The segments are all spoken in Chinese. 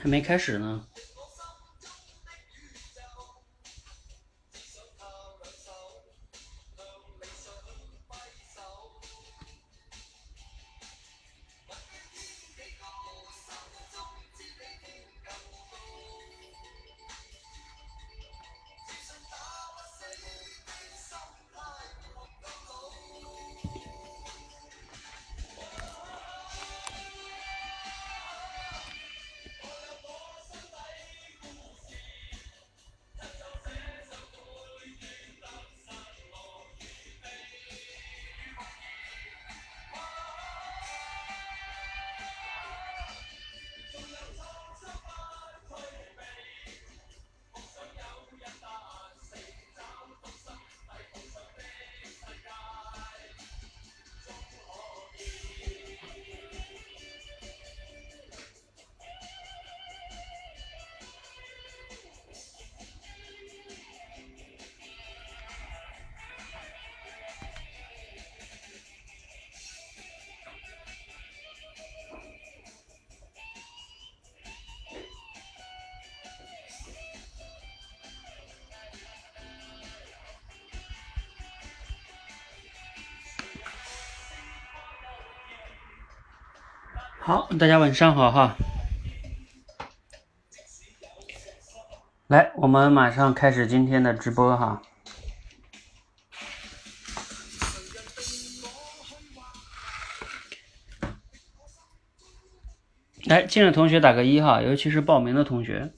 还没开始呢。好，大家晚上好哈。来，我们马上开始今天的直播哈。来，进来同学打个一哈，尤其是报名的同学。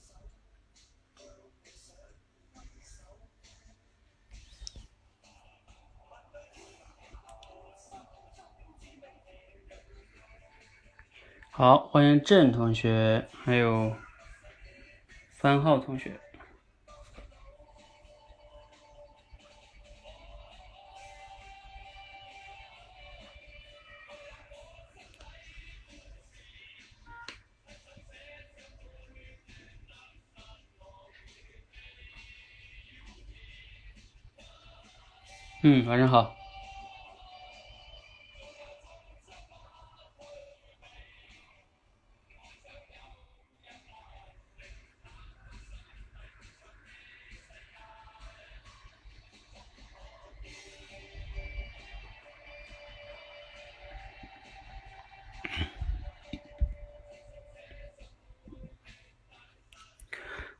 好，欢迎郑同学，还有番号同学。嗯，晚上好。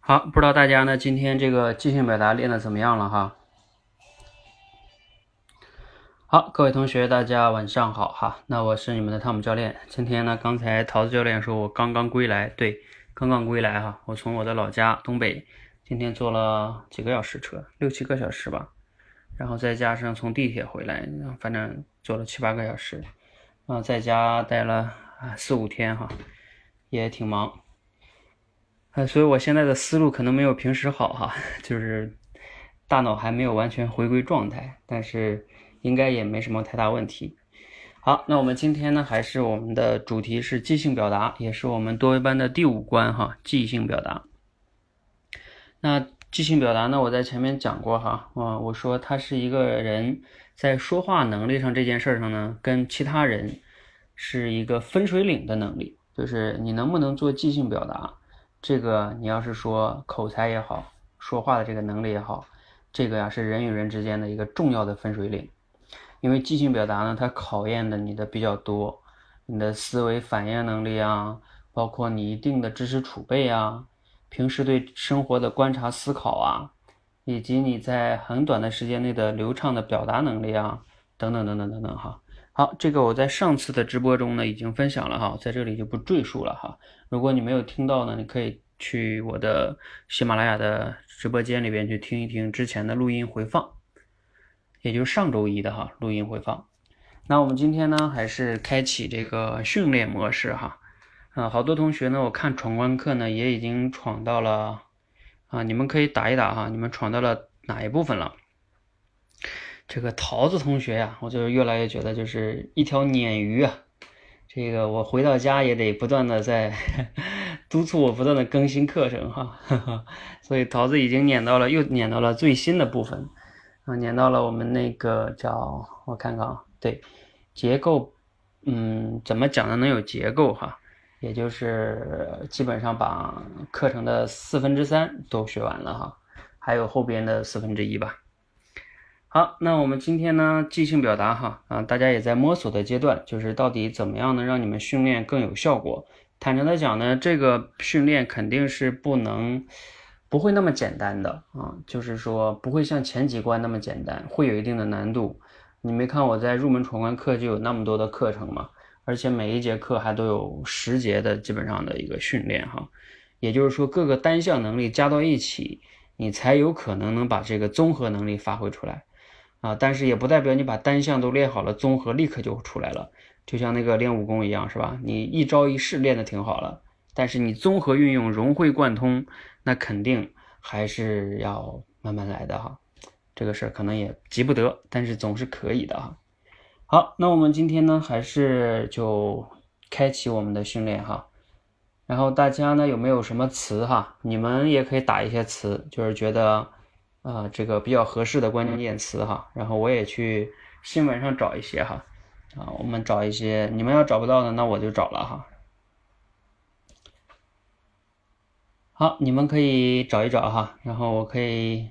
好，不知道大家呢今天这个即兴表达练的怎么样了哈？好，各位同学，大家晚上好哈。那我是你们的汤姆教练。今天呢，刚才桃子教练说我刚刚归来，对，刚刚归来哈。我从我的老家东北，今天坐了几个小时车，六七个小时吧。然后再加上从地铁回来，反正坐了七八个小时。啊，在家待了四五天哈，也挺忙。呃，所以我现在的思路可能没有平时好哈，就是大脑还没有完全回归状态，但是应该也没什么太大问题。好，那我们今天呢，还是我们的主题是即兴表达，也是我们多维班的第五关哈，即兴表达。那即兴表达呢，我在前面讲过哈，啊，我说他是一个人在说话能力上这件事上呢，跟其他人是一个分水岭的能力，就是你能不能做即兴表达。这个你要是说口才也好，说话的这个能力也好，这个呀是人与人之间的一个重要的分水岭。因为即兴表达呢，它考验的你的比较多，你的思维反应能力啊，包括你一定的知识储备啊，平时对生活的观察思考啊，以及你在很短的时间内的流畅的表达能力啊，等等等等等等哈。好，这个我在上次的直播中呢已经分享了哈，在这里就不赘述了哈。如果你没有听到呢，你可以去我的喜马拉雅的直播间里边去听一听之前的录音回放，也就是上周一的哈录音回放。那我们今天呢还是开启这个训练模式哈，啊，好多同学呢我看闯关课呢也已经闯到了啊，你们可以打一打哈，你们闯到了哪一部分了？这个桃子同学呀，我就越来越觉得就是一条鲶鱼啊。这个我回到家也得不断的在督促我不断的更新课程哈。所以桃子已经撵到了，又撵到了最新的部分啊，撵到了我们那个叫我看看啊，对，结构，嗯，怎么讲的能有结构哈？也就是基本上把课程的四分之三都学完了哈，还有后边的四分之一吧。好，那我们今天呢，即兴表达哈啊，大家也在摸索的阶段，就是到底怎么样能让你们训练更有效果。坦诚的讲呢，这个训练肯定是不能不会那么简单的啊，就是说不会像前几关那么简单，会有一定的难度。你没看我在入门闯关课就有那么多的课程吗？而且每一节课还都有十节的基本上的一个训练哈，也就是说各个单项能力加到一起，你才有可能能把这个综合能力发挥出来啊。但是也不代表你把单项都练好了，综合立刻就出来了。就像那个练武功一样，是吧？你一招一式练的挺好了，但是你综合运用融会贯通，那肯定还是要慢慢来的哈。这个事儿可能也急不得，但是总是可以的哈。好，那我们今天呢，还是就开启我们的训练哈。然后大家呢有没有什么词哈？你们也可以打一些词，就是觉得啊这个比较合适的关键词哈。然后我也去新闻上找一些哈。啊，我们找一些，你们要找不到的，那我就找了哈。好，你们可以找一找哈。然后我可以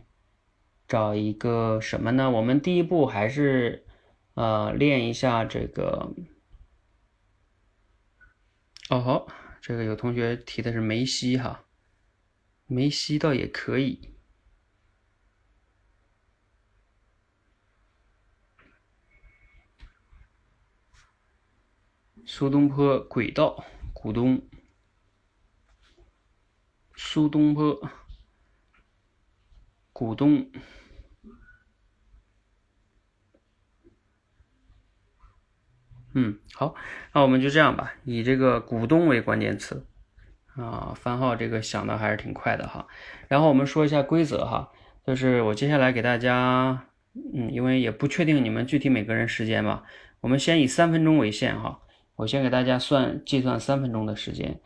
找一个什么呢？我们第一步还是。呃，练一下这个。哦好，这个有同学提的是梅西哈，梅西倒也可以。苏东坡轨道，股东。苏东坡，股东。嗯，好，那我们就这样吧，以这个股东为关键词啊。番号这个想的还是挺快的哈。然后我们说一下规则哈，就是我接下来给大家，嗯，因为也不确定你们具体每个人时间吧，我们先以三分钟为限哈。我先给大家算计算三分钟的时间。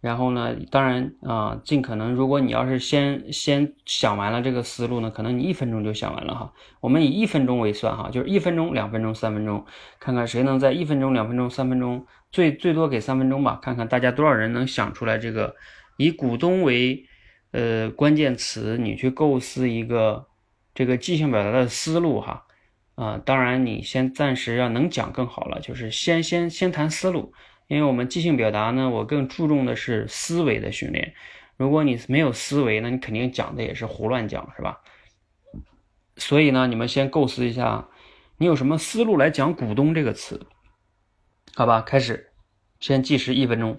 然后呢，当然啊，尽可能，如果你要是先先想完了这个思路呢，可能你一分钟就想完了哈。我们以一分钟为算哈，就是一分钟、两分钟、三分钟，看看谁能在一分钟、两分钟、三分钟，最最多给三分钟吧，看看大家多少人能想出来这个以股东为呃关键词，你去构思一个这个即兴表达的思路哈。啊，当然你先暂时要能讲更好了，就是先先先谈思路。因为我们即兴表达呢，我更注重的是思维的训练。如果你没有思维，那你肯定讲的也是胡乱讲，是吧？所以呢，你们先构思一下，你有什么思路来讲“股东”这个词？好吧，开始，先计时一分钟。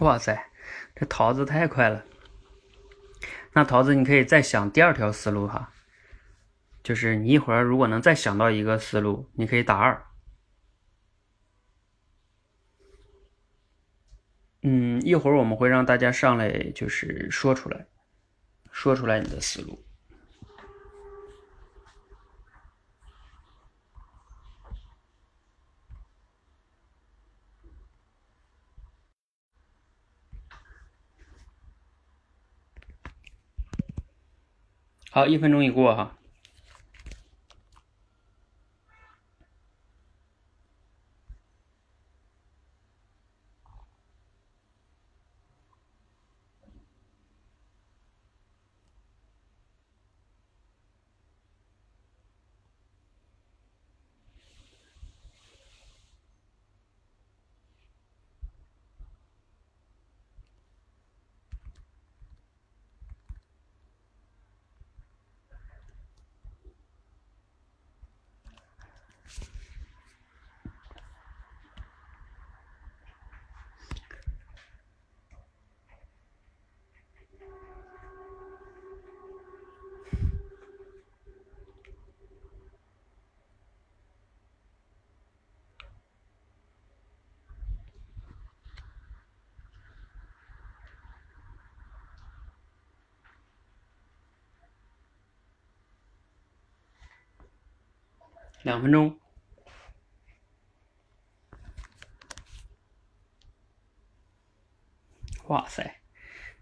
哇塞，这桃子太快了！那桃子，你可以再想第二条思路哈，就是你一会儿如果能再想到一个思路，你可以打二。嗯，一会儿我们会让大家上来，就是说出来，说出来你的思路。好，一分钟已过哈。两分钟。哇塞，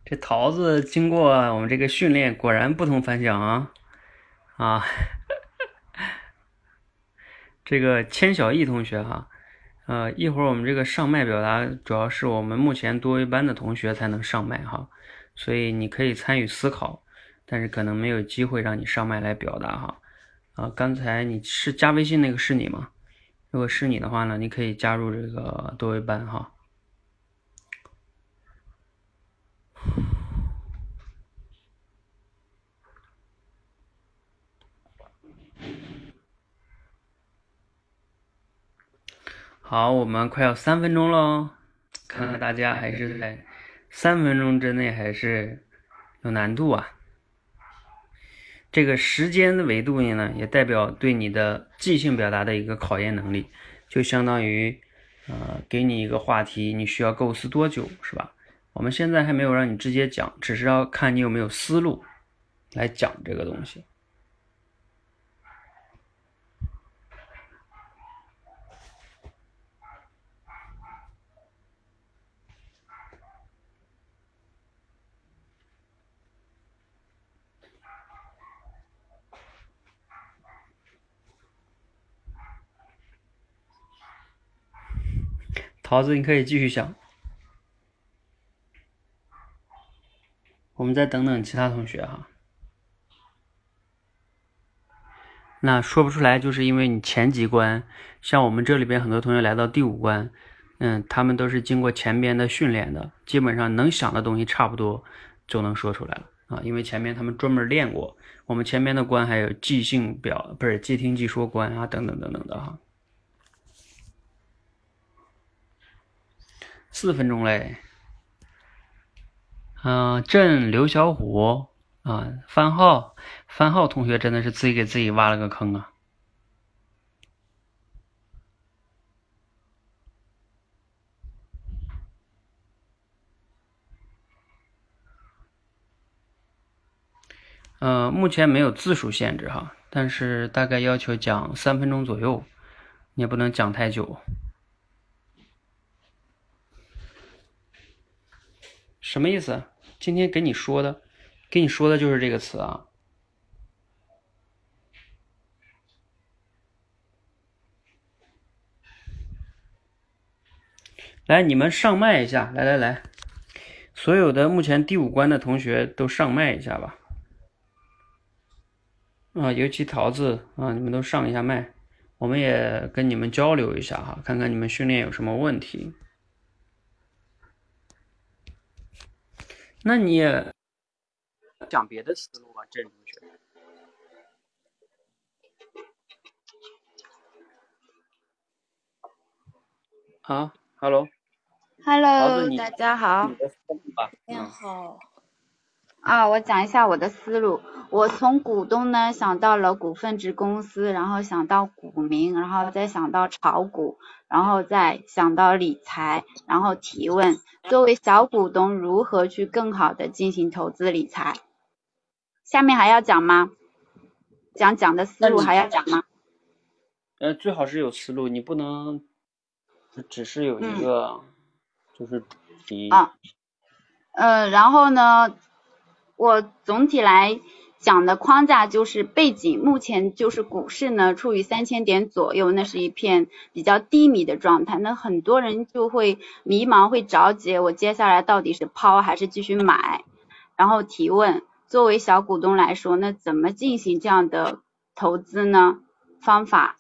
这桃子经过我们这个训练，果然不同凡响啊！啊，这个千小艺同学哈，呃，一会儿我们这个上麦表达，主要是我们目前多维班的同学才能上麦哈，所以你可以参与思考，但是可能没有机会让你上麦来表达哈。啊，刚才你是加微信那个是你吗？如果是你的话呢，你可以加入这个多维班哈。好，我们快要三分钟喽，看看大家还是在三分钟之内还是有难度啊。这个时间的维度呢，也代表对你的即兴表达的一个考验能力，就相当于，呃，给你一个话题，你需要构思多久，是吧？我们现在还没有让你直接讲，只是要看你有没有思路来讲这个东西。桃子，你可以继续想。我们再等等其他同学哈。那说不出来，就是因为你前几关，像我们这里边很多同学来到第五关，嗯，他们都是经过前边的训练的，基本上能想的东西差不多就能说出来了啊，因为前面他们专门练过。我们前面的关还有即兴表，不是即听即说关啊，等等等等的哈。四分钟嘞，嗯，朕刘小虎啊，番号番号同学真的是自己给自己挖了个坑啊。嗯，目前没有字数限制哈，但是大概要求讲三分钟左右，你也不能讲太久。什么意思？今天给你说的，给你说的就是这个词啊。来，你们上麦一下，来来来，所有的目前第五关的同学都上麦一下吧。啊，尤其桃子啊，你们都上一下麦，我们也跟你们交流一下哈，看看你们训练有什么问题。那你也讲别的思路吧，郑同学。好，Hello，Hello，大家好。大家好。啊，我讲一下我的思路。我从股东呢想到了股份制公司，然后想到股民，然后再想到炒股，然后再想到理财，然后提问：作为小股东，如何去更好的进行投资理财？下面还要讲吗？讲讲的思路还要讲吗？呃，最好是有思路，你不能只是有一个就是题。啊，呃，然后呢？我总体来讲的框架就是背景，目前就是股市呢处于三千点左右，那是一片比较低迷的状态，那很多人就会迷茫，会着急，我接下来到底是抛还是继续买？然后提问，作为小股东来说，那怎么进行这样的投资呢？方法，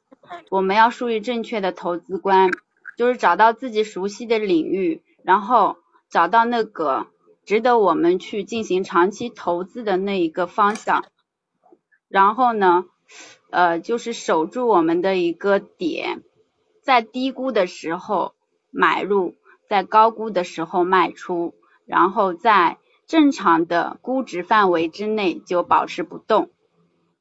我们要树立正确的投资观，就是找到自己熟悉的领域，然后找到那个。值得我们去进行长期投资的那一个方向，然后呢，呃，就是守住我们的一个点，在低估的时候买入，在高估的时候卖出，然后在正常的估值范围之内就保持不动。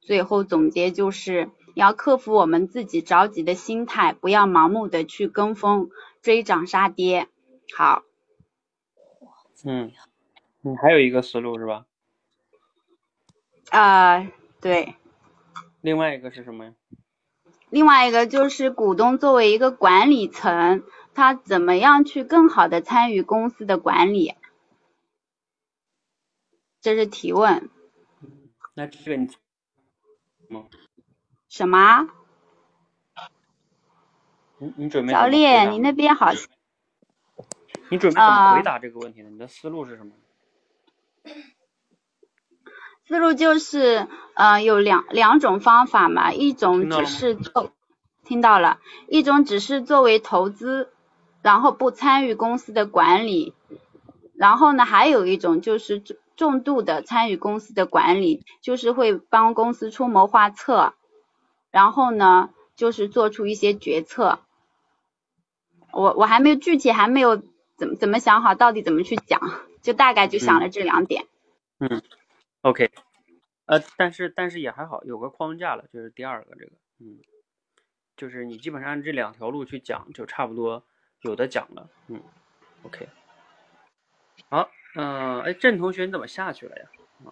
最后总结就是要克服我们自己着急的心态，不要盲目的去跟风追涨杀跌。好，嗯。你还有一个思路是吧？啊，对。另外一个是什么呀？另外一个就是股东作为一个管理层，他怎么样去更好的参与公司的管理？这是提问。那这个你，什么？你你准备教练，你那边好。你准备怎么回答这个问题呢？你的思路是什么？思路就是，呃，有两两种方法嘛，一种只是做，听到了，一种只是作为投资，然后不参与公司的管理，然后呢，还有一种就是重重度的参与公司的管理，就是会帮公司出谋划策，然后呢，就是做出一些决策。我我还没有具体还没有怎么怎么想好到底怎么去讲，就大概就想了这两点。嗯。OK，呃，但是但是也还好，有个框架了，就是第二个这个，嗯，就是你基本上按这两条路去讲，就差不多有的讲了，嗯，OK，好，嗯，哎，郑同学你怎么下去了呀？啊，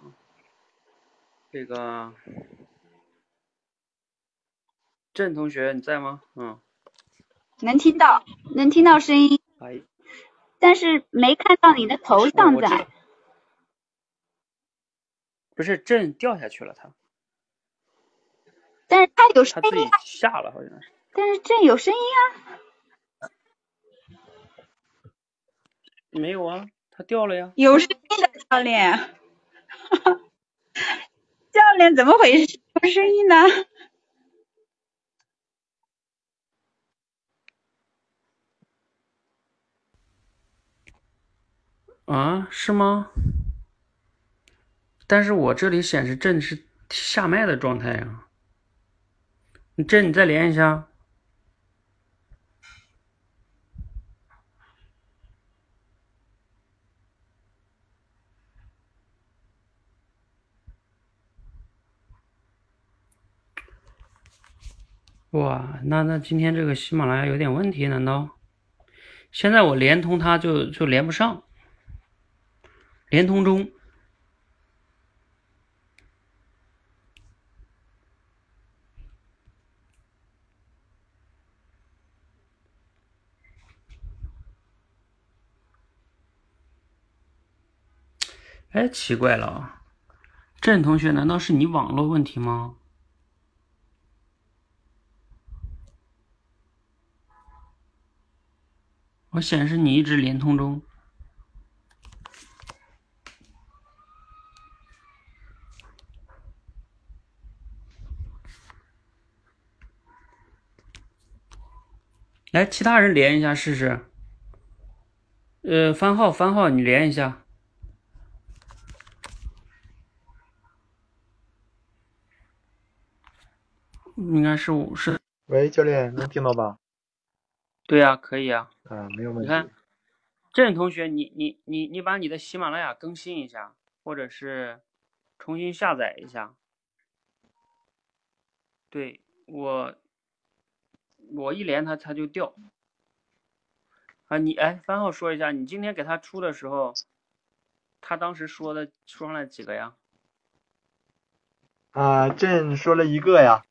这个郑同学你在吗？嗯，能听到，能听到声音，哎，但是没看到你的头像在。不是朕掉下去了，他，但是他有声音，他自己下了好像是，但是朕有声音啊，没有啊，他掉了呀，有声音的教练，教练怎么回事？有声音呢？啊，是吗？但是我这里显示朕是下麦的状态呀，你朕你再连一下。哇，那那今天这个喜马拉雅有点问题，难道？现在我连通它就就连不上，连通中。哎，奇怪了啊！郑同学，难道是你网络问题吗？我显示你一直连通中。来，其他人连一下试试。呃，番号，番号，你连一下。应该是五是。喂，教练，能听到吧？对呀，可以啊。啊，没有问题。你看，郑同学，你你你你把你的喜马拉雅更新一下，或者是重新下载一下。对我，我一连它它就掉。啊，你哎，番号说一下，你今天给他出的时候，他当时说的说上来几个呀？啊，朕说了一个呀。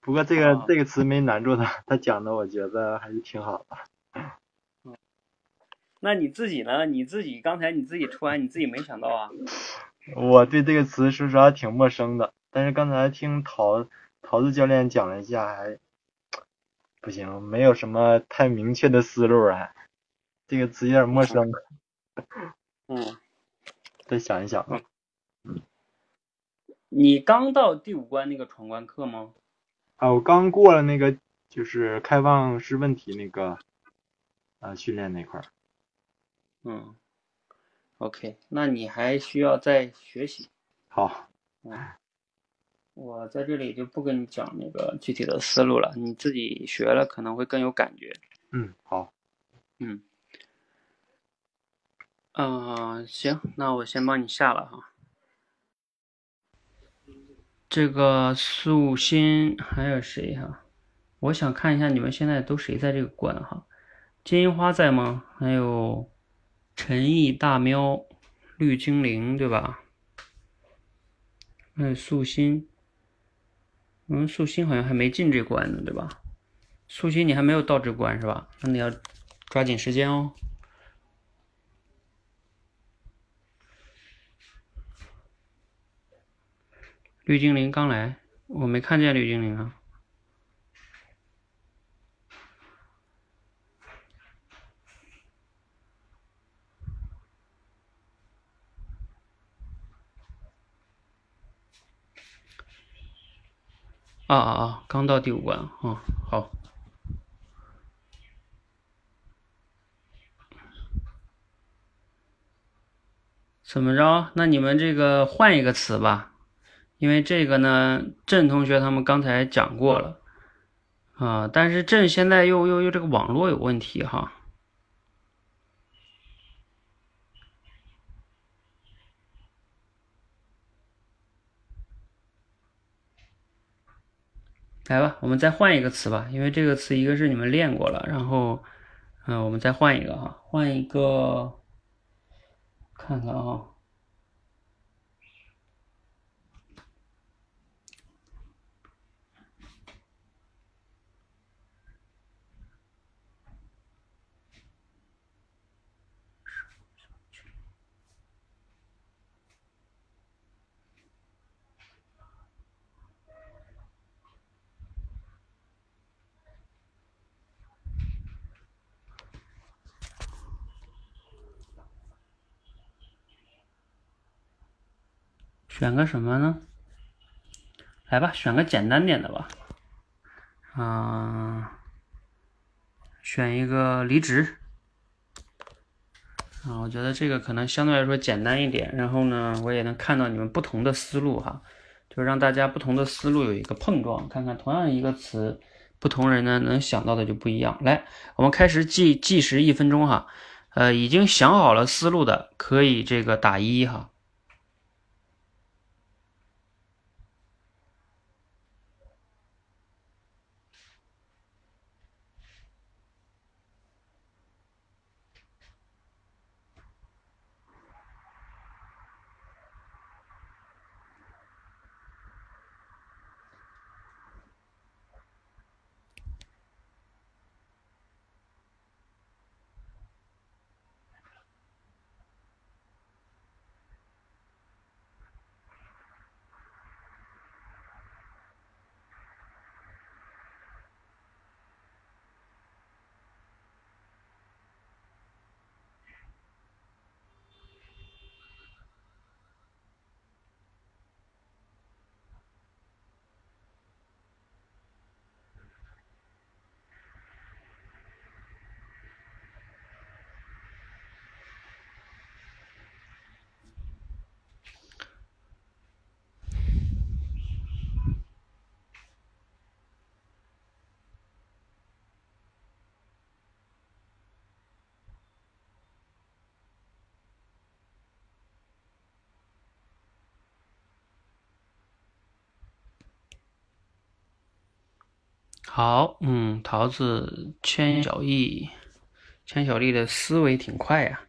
不过这个这个词没难住他，他讲的我觉得还是挺好的。那你自己呢？你自己刚才你自己出完，你自己没想到啊？我对这个词说实话挺陌生的，但是刚才听桃桃子教练讲了一下，还不行，没有什么太明确的思路啊。这个词有点陌生。嗯。再想一想。嗯。你刚到第五关那个闯关课吗？啊，我刚过了那个，就是开放式问题那个，啊，训练那块儿。嗯，OK，那你还需要再学习。好。嗯，我在这里就不跟你讲那个具体的思路了，你自己学了可能会更有感觉。嗯，好。嗯。嗯，行，那我先帮你下了哈。这个素心还有谁哈？我想看一下你们现在都谁在这个关哈？金银花在吗？还有陈毅、大喵、绿精灵对吧？还有素心，嗯，素心好像还没进这关呢，对吧？素心你还没有到这关是吧？那你要抓紧时间哦。绿精灵刚来，我没看见绿精灵啊。啊啊啊！刚到第五关啊，好。怎么着？那你们这个换一个词吧，因为这个呢，郑同学他们刚才讲过了啊，但是郑现在又又又这个网络有问题哈。来吧，我们再换一个词吧，因为这个词一个是你们练过了，然后，嗯，我们再换一个哈，换一个，看看啊。选个什么呢？来吧，选个简单点的吧。啊，选一个离职。啊，我觉得这个可能相对来说简单一点。然后呢，我也能看到你们不同的思路哈，就让大家不同的思路有一个碰撞，看看同样一个词，不同人呢能想到的就不一样。来，我们开始计计时一分钟哈。呃，已经想好了思路的可以这个打一哈。好，嗯，桃子千小艺，千小丽的思维挺快呀。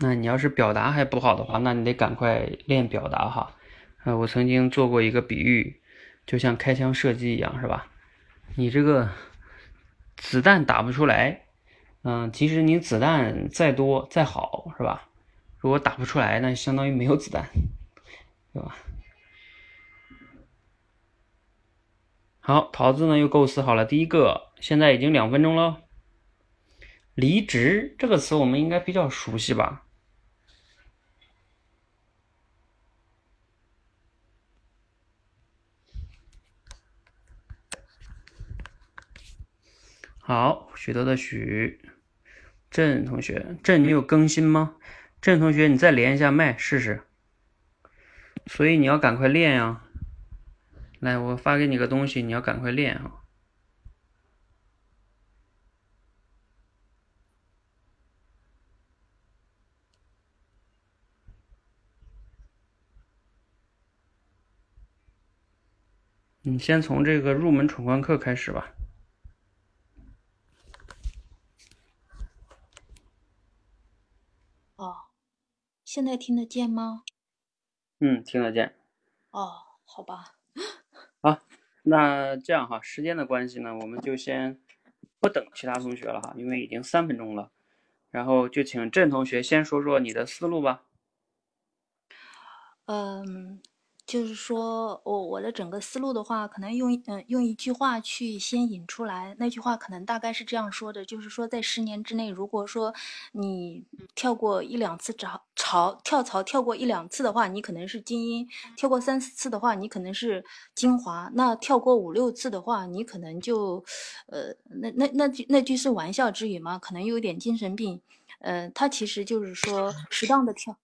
那你要是表达还不好的话，那你得赶快练表达哈。呃，我曾经做过一个比喻，就像开枪射击一样，是吧？你这个子弹打不出来，嗯，其实你子弹再多再好，是吧？如果打不出来，那相当于没有子弹，对吧？好，桃子呢又构思好了第一个，现在已经两分钟了。离职这个词我们应该比较熟悉吧？好，许多的许，郑同学，郑你有更新吗？郑同学，你再连一下麦试试。所以你要赶快练呀。来，我发给你个东西，你要赶快练啊！你先从这个入门闯关课开始吧。哦，现在听得见吗？嗯，听得见。哦，好吧。那这样哈，时间的关系呢，我们就先不等其他同学了哈，因为已经三分钟了。然后就请郑同学先说说你的思路吧。嗯，就是说我我的整个思路的话，可能用嗯用一句话去先引出来。那句话可能大概是这样说的，就是说在十年之内，如果说你跳过一两次槽槽跳槽跳过一两次的话，你可能是精英；跳过三四次的话，你可能是精华；那跳过五六次的话，你可能就，呃，那那那句那句是玩笑之语吗？可能有点精神病。呃，他其实就是说适当的跳。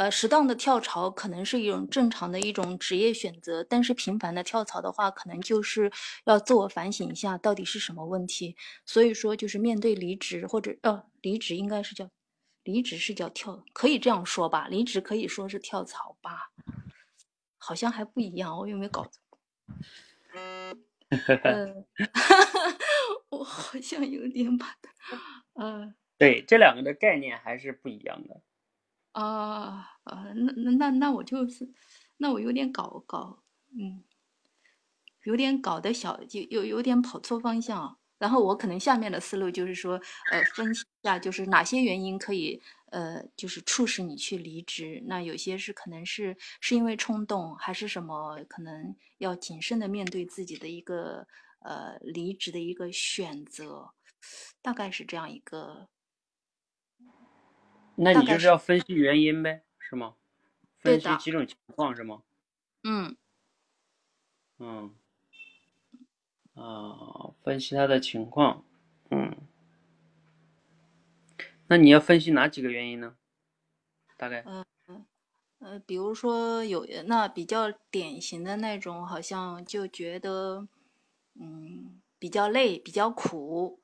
呃，适当的跳槽可能是一种正常的一种职业选择，但是频繁的跳槽的话，可能就是要自我反省一下到底是什么问题。所以说，就是面对离职或者呃，离职应该是叫离职是叫跳，可以这样说吧？离职可以说是跳槽吧？好像还不一样，我有没有搞错？呃，我好像有点把它，呃，对，这两个的概念还是不一样的。啊啊，那那那那我就是，那我有点搞搞，嗯，有点搞得小，就有有点跑错方向。然后我可能下面的思路就是说，呃，分析一下，就是哪些原因可以，呃，就是促使你去离职。那有些是可能是是因为冲动，还是什么？可能要谨慎的面对自己的一个呃离职的一个选择，大概是这样一个。那你就是要分析原因呗，是吗？分析几种情况是吗？嗯。嗯。啊，分析他的情况，嗯。那你要分析哪几个原因呢？大概？嗯呃，比如说有那比较典型的那种，好像就觉得，嗯，比较累，比较苦，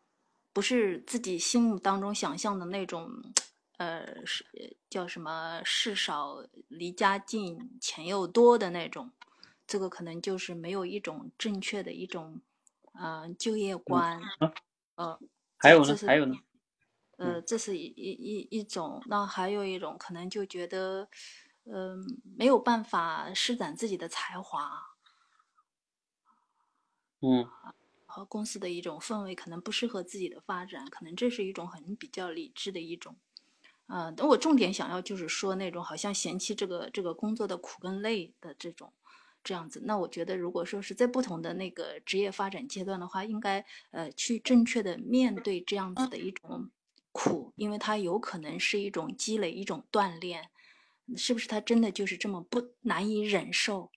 不是自己心目当中想象的那种。呃，是叫什么？事少离家近，钱又多的那种，这个可能就是没有一种正确的一种，呃，就业观。呃，还有呢？还有呢？呃，这是一一一一种。那还有一种可能就觉得，嗯，没有办法施展自己的才华。嗯。和公司的一种氛围可能不适合自己的发展，可能这是一种很比较理智的一种。嗯，等我重点想要就是说那种好像嫌弃这个这个工作的苦跟累的这种这样子，那我觉得如果说是在不同的那个职业发展阶段的话，应该呃去正确的面对这样子的一种苦，因为它有可能是一种积累，一种锻炼，是不是？它真的就是这么不难以忍受？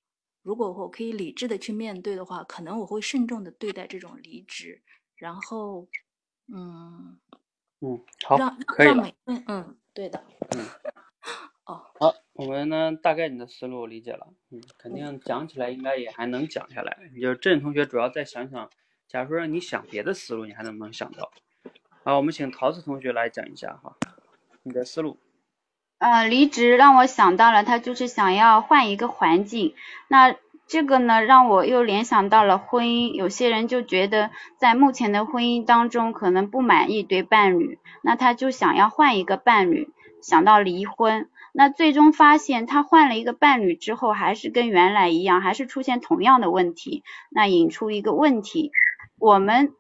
如果我可以理智的去面对的话，可能我会慎重的对待这种离职，然后嗯。嗯，好，可以了。嗯嗯，对的。嗯，哦，好，我们呢，大概你的思路理解了。嗯，肯定讲起来应该也还能讲下来。就郑同学主要再想想，假如说让你想别的思路，你还能不能想到？好，我们请桃子同学来讲一下哈，你的思路。呃，离职让我想到了，他就是想要换一个环境。那。这个呢，让我又联想到了婚姻。有些人就觉得在目前的婚姻当中可能不满意对伴侣，那他就想要换一个伴侣，想到离婚。那最终发现他换了一个伴侣之后，还是跟原来一样，还是出现同样的问题。那引出一个问题，我们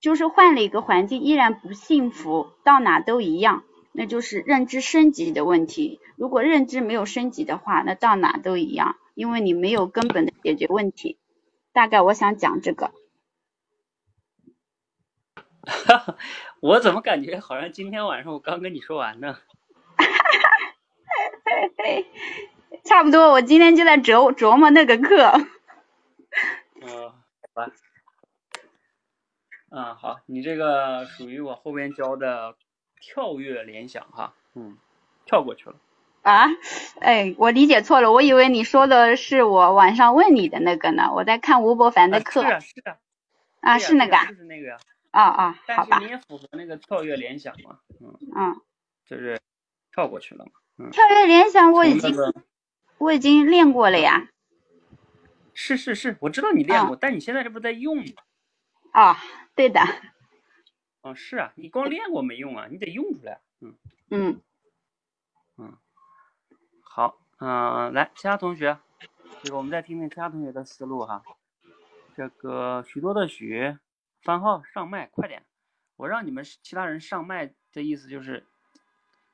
就是换了一个环境，依然不幸福，到哪都一样，那就是认知升级的问题。如果认知没有升级的话，那到哪都一样。因为你没有根本的解决问题，大概我想讲这个。我怎么感觉好像今天晚上我刚跟你说完呢？哈哈哈差不多，我今天就在琢琢磨那个课。嗯，好吧。嗯，好，你这个属于我后边教的跳跃联想哈，嗯，跳过去了。啊，哎，我理解错了，我以为你说的是我晚上问你的那个呢。我在看吴伯凡的课。是啊，是啊。啊，是那个。就是那个呀。啊啊，好吧。但是你也符合那个跳跃联想嘛？嗯。嗯。就是跳过去了嘛？嗯。跳跃联想我已经我已经练过了呀。是是是，我知道你练过，但你现在这不在用吗？啊，对的。哦，是啊，你光练过没用啊，你得用出来。嗯。嗯。嗯。好，嗯，来，其他同学，这个我们再听听其他同学的思路哈。这个许多的许，番号上麦，快点！我让你们其他人上麦的意思就是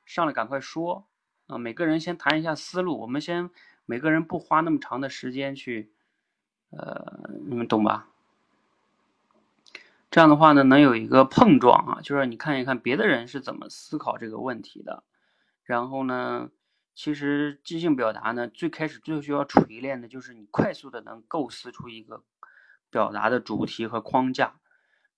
上来赶快说啊，每个人先谈一下思路，我们先每个人不花那么长的时间去，呃，你们懂吧？这样的话呢，能有一个碰撞啊，就是你看一看别的人是怎么思考这个问题的。然后呢，其实即兴表达呢，最开始最需要锤炼的就是你快速的能构思出一个表达的主题和框架。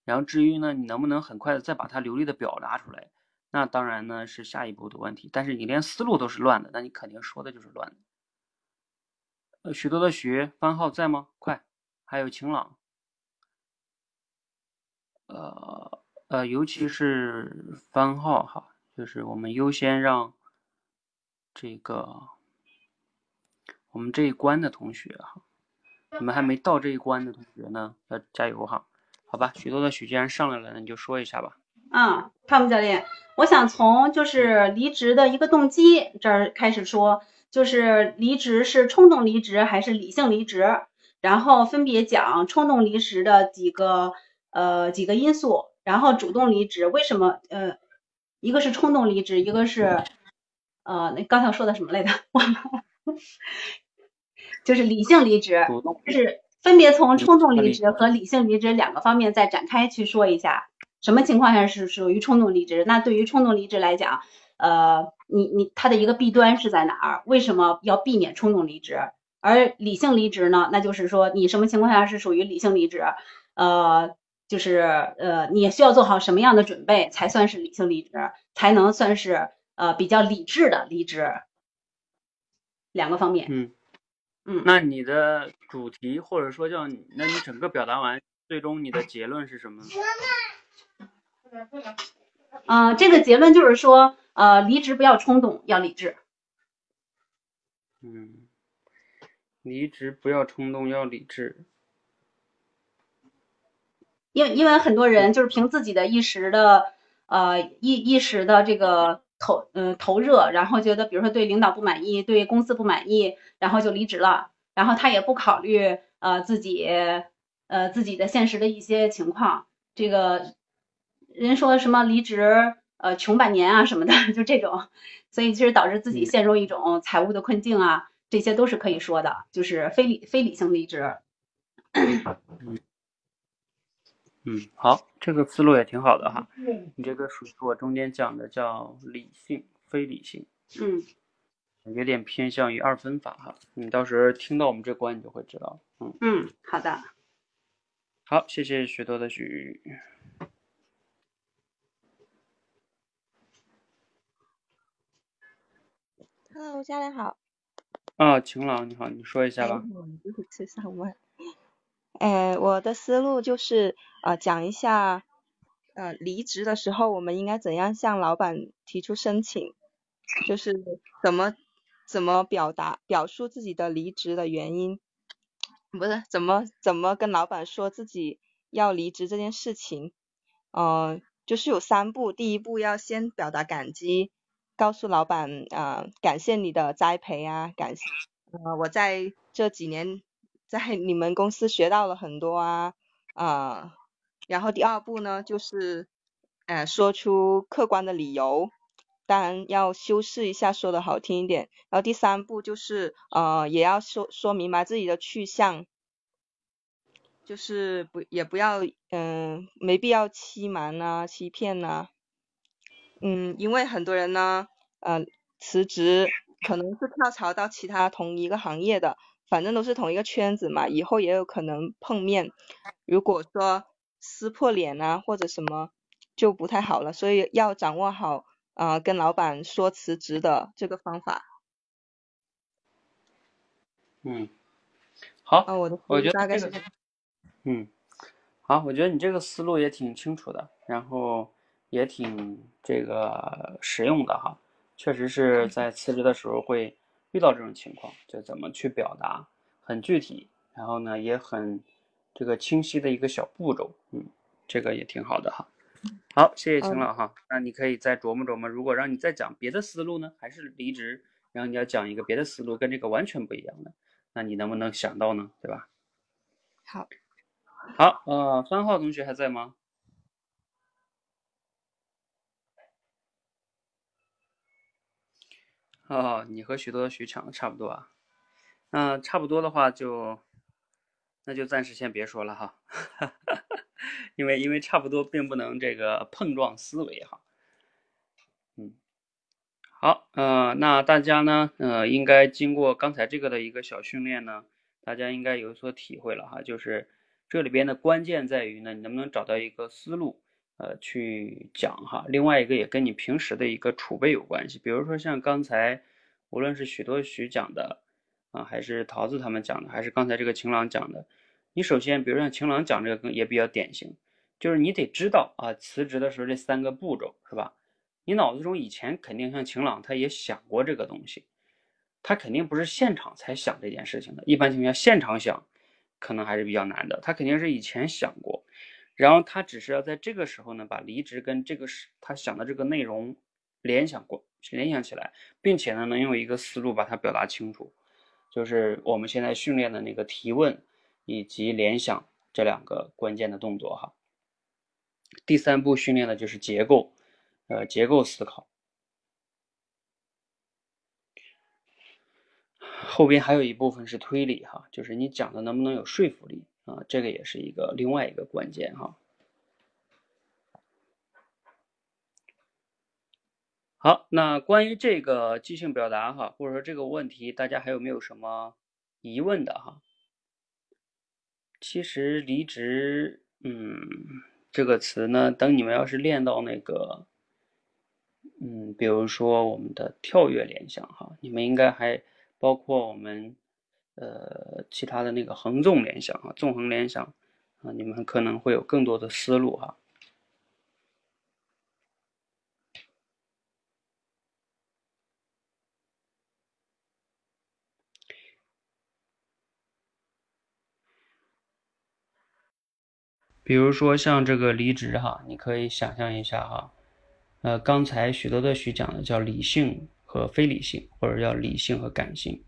然后至于呢，你能不能很快的再把它流利的表达出来，那当然呢是下一步的问题。但是你连思路都是乱的，那你肯定说的就是乱的。呃，许多的许番号在吗？快，还有晴朗。呃呃，尤其是番号哈，就是我们优先让这个我们这一关的同学哈，你们还没到这一关的同学呢，要加油哈，好吧？许多的许既然上来了，那你就说一下吧。嗯，汤姆教练，我想从就是离职的一个动机这儿开始说，就是离职是冲动离职还是理性离职，然后分别讲冲动离职的几个。呃，几个因素，然后主动离职为什么？呃，一个是冲动离职，一个是呃，那刚才我说的什么来着？忘了，就是理性离职，就是分别从冲动离职和理性离职两个方面再展开去说一下，什么情况下是属于冲动离职？那对于冲动离职来讲，呃，你你它的一个弊端是在哪儿？为什么要避免冲动离职？而理性离职呢？那就是说你什么情况下是属于理性离职？呃。就是呃，你需要做好什么样的准备才算是理性离职，才能算是呃比较理智的离职？两个方面。嗯嗯。那你的主题或者说叫，那你整个表达完，最终你的结论是什么？嗯，这个结论就是说，呃，离职不要冲动，要理智。嗯，离职不要冲动，要理智。因因为很多人就是凭自己的一时的呃一一时的这个投嗯投热，然后觉得比如说对领导不满意，对公司不满意，然后就离职了，然后他也不考虑呃自己呃自己的现实的一些情况，这个人说什么离职呃穷半年啊什么的，就这种，所以其实导致自己陷入一种财务的困境啊，这些都是可以说的，就是非理非理性离职。嗯，好，这个思路也挺好的哈。你这个属于我中间讲的叫理性、非理性。嗯，有点偏向于二分法哈。你到时候听到我们这关，你就会知道。嗯嗯，好的。好，谢谢许多的许。Hello，家人好。啊，晴朗你好，你说一下吧。吃上万。哎，我的思路就是呃讲一下呃离职的时候我们应该怎样向老板提出申请，就是怎么怎么表达表述自己的离职的原因，不是怎么怎么跟老板说自己要离职这件事情，呃就是有三步，第一步要先表达感激，告诉老板啊感谢你的栽培啊，感谢呃我在这几年。在你们公司学到了很多啊，啊，然后第二步呢，就是呃说出客观的理由，当然要修饰一下，说的好听一点。然后第三步就是呃也要说说明白自己的去向，就是不也不要嗯没必要欺瞒呐、欺骗呐，嗯，因为很多人呢，呃辞职可能是跳槽到其他同一个行业的。反正都是同一个圈子嘛，以后也有可能碰面。如果说撕破脸啊或者什么，就不太好了。所以要掌握好啊，跟老板说辞职的这个方法。嗯，好，我的我觉得大概是嗯，好，我觉得你这个思路也挺清楚的，然后也挺这个实用的哈。确实是在辞职的时候会。遇到这种情况，就怎么去表达，很具体，然后呢也很这个清晰的一个小步骤，嗯，这个也挺好的哈。好，谢谢秦老哈。那你可以再琢磨琢磨，如果让你再讲别的思路呢，还是离职，然后你要讲一个别的思路，跟这个完全不一样的，那你能不能想到呢？对吧？好，好，呃，三号同学还在吗？哦，你和许多许抢的差不多啊。那差不多的话就，那就暂时先别说了哈，因为因为差不多并不能这个碰撞思维哈。嗯，好，呃，那大家呢，呃，应该经过刚才这个的一个小训练呢，大家应该有所体会了哈，就是这里边的关键在于呢，你能不能找到一个思路，呃，去讲哈。另外一个也跟你平时的一个储备有关系，比如说像刚才无论是许多许讲的。啊，还是桃子他们讲的，还是刚才这个晴朗讲的。你首先，比如像晴朗讲这个更，也比较典型，就是你得知道啊，辞职的时候这三个步骤是吧？你脑子中以前肯定像晴朗，他也想过这个东西，他肯定不是现场才想这件事情的。一般情况下，现场想可能还是比较难的，他肯定是以前想过，然后他只是要在这个时候呢，把离职跟这个是他想的这个内容联想过，联想起来，并且呢，能用一个思路把它表达清楚。就是我们现在训练的那个提问以及联想这两个关键的动作哈。第三步训练的就是结构，呃，结构思考。后边还有一部分是推理哈，就是你讲的能不能有说服力啊？这个也是一个另外一个关键哈。好，那关于这个即兴表达哈，或者说这个问题，大家还有没有什么疑问的哈？其实离职，嗯，这个词呢，等你们要是练到那个，嗯，比如说我们的跳跃联想哈，你们应该还包括我们呃其他的那个横纵联想啊，纵横联想啊，你们可能会有更多的思路哈。比如说像这个离职哈，你可以想象一下哈，呃，刚才许多的许讲的叫理性和非理性，或者叫理性和感性，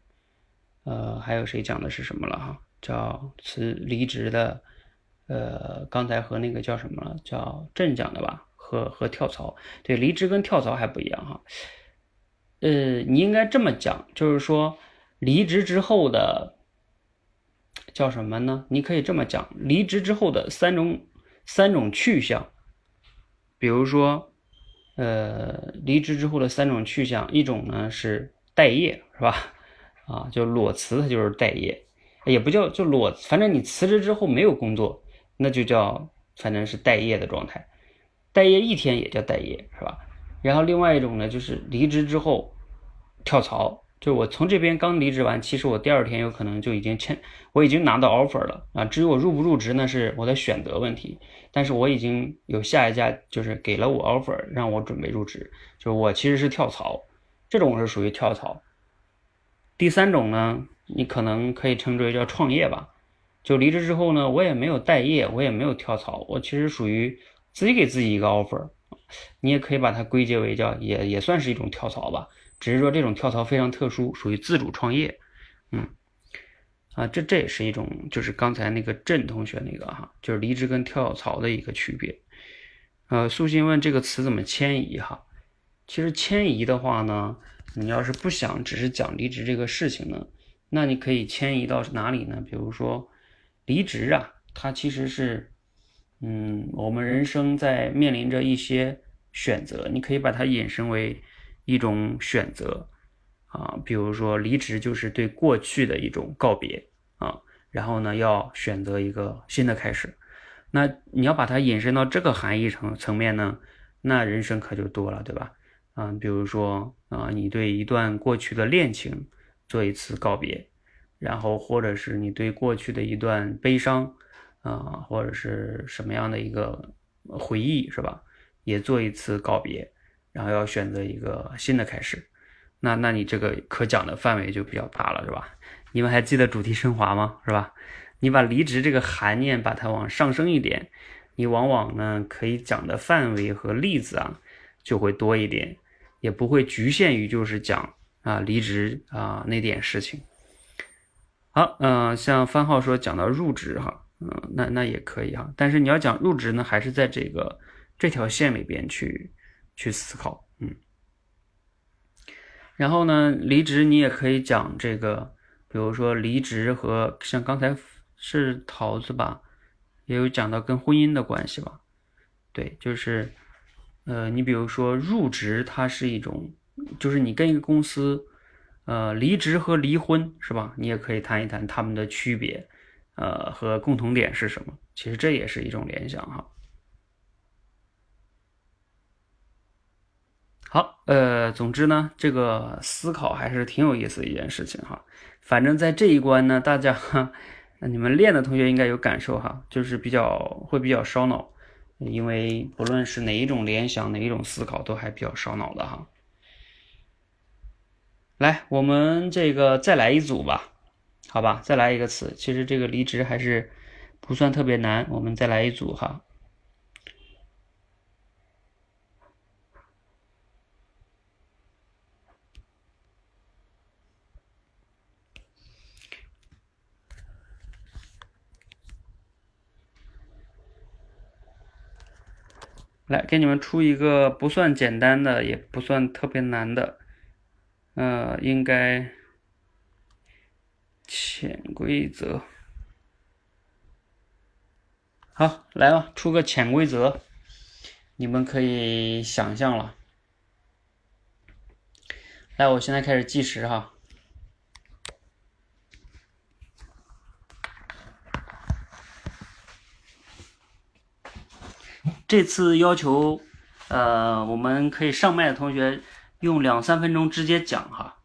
呃，还有谁讲的是什么了哈？叫辞离职的，呃，刚才和那个叫什么了？叫朕讲的吧？和和跳槽，对，离职跟跳槽还不一样哈。呃，你应该这么讲，就是说离职之后的。叫什么呢？你可以这么讲，离职之后的三种三种去向，比如说，呃，离职之后的三种去向，一种呢是待业，是吧？啊，就裸辞，它就是待业，也不叫就裸，反正你辞职之后没有工作，那就叫反正是待业的状态，待业一天也叫待业，是吧？然后另外一种呢，就是离职之后跳槽。就我从这边刚离职完，其实我第二天有可能就已经签，我已经拿到 offer 了啊。至于我入不入职，那是我的选择问题。但是我已经有下一家就是给了我 offer，让我准备入职。就我其实是跳槽，这种是属于跳槽。第三种呢，你可能可以称之为叫创业吧。就离职之后呢，我也没有待业，我也没有跳槽，我其实属于自己给自己一个 offer。你也可以把它归结为叫也也算是一种跳槽吧。只是说这种跳槽非常特殊，属于自主创业，嗯，啊，这这也是一种，就是刚才那个郑同学那个哈，就是离职跟跳槽的一个区别。呃，苏鑫问这个词怎么迁移哈？其实迁移的话呢，你要是不想只是讲离职这个事情呢，那你可以迁移到哪里呢？比如说离职啊，它其实是，嗯，我们人生在面临着一些选择，你可以把它引申为。一种选择啊，比如说离职就是对过去的一种告别啊，然后呢要选择一个新的开始。那你要把它引申到这个含义层层面呢，那人生可就多了，对吧？啊，比如说啊，你对一段过去的恋情做一次告别，然后或者是你对过去的一段悲伤啊，或者是什么样的一个回忆，是吧？也做一次告别。然后要选择一个新的开始，那那你这个可讲的范围就比较大了，是吧？你们还记得主题升华吗？是吧？你把离职这个含念把它往上升一点，你往往呢可以讲的范围和例子啊就会多一点，也不会局限于就是讲啊离职啊那点事情。好，嗯，像番号说讲到入职哈，嗯，那那也可以哈。但是你要讲入职呢，还是在这个这条线里边去去思考，嗯。然后呢，离职你也可以讲这个，比如说离职和像刚才是桃子吧，也有讲到跟婚姻的关系吧。对，就是呃，你比如说入职，它是一种，就是你跟一个公司。呃，离职和离婚是吧？你也可以谈一谈他们的区别，呃，和共同点是什么？其实这也是一种联想哈。好，呃，总之呢，这个思考还是挺有意思的一件事情哈。反正在这一关呢，大家 你们练的同学应该有感受哈，就是比较会比较烧脑，因为不论是哪一种联想，哪一种思考，都还比较烧脑的哈。来，我们这个再来一组吧，好吧，再来一个词。其实这个离职还是不算特别难，我们再来一组哈。来，给你们出一个不算简单的，也不算特别难的。呃，应该潜规则。好，来吧，出个潜规则，你们可以想象了。来，我现在开始计时哈。这次要求，呃，我们可以上麦的同学。用两三分钟直接讲哈，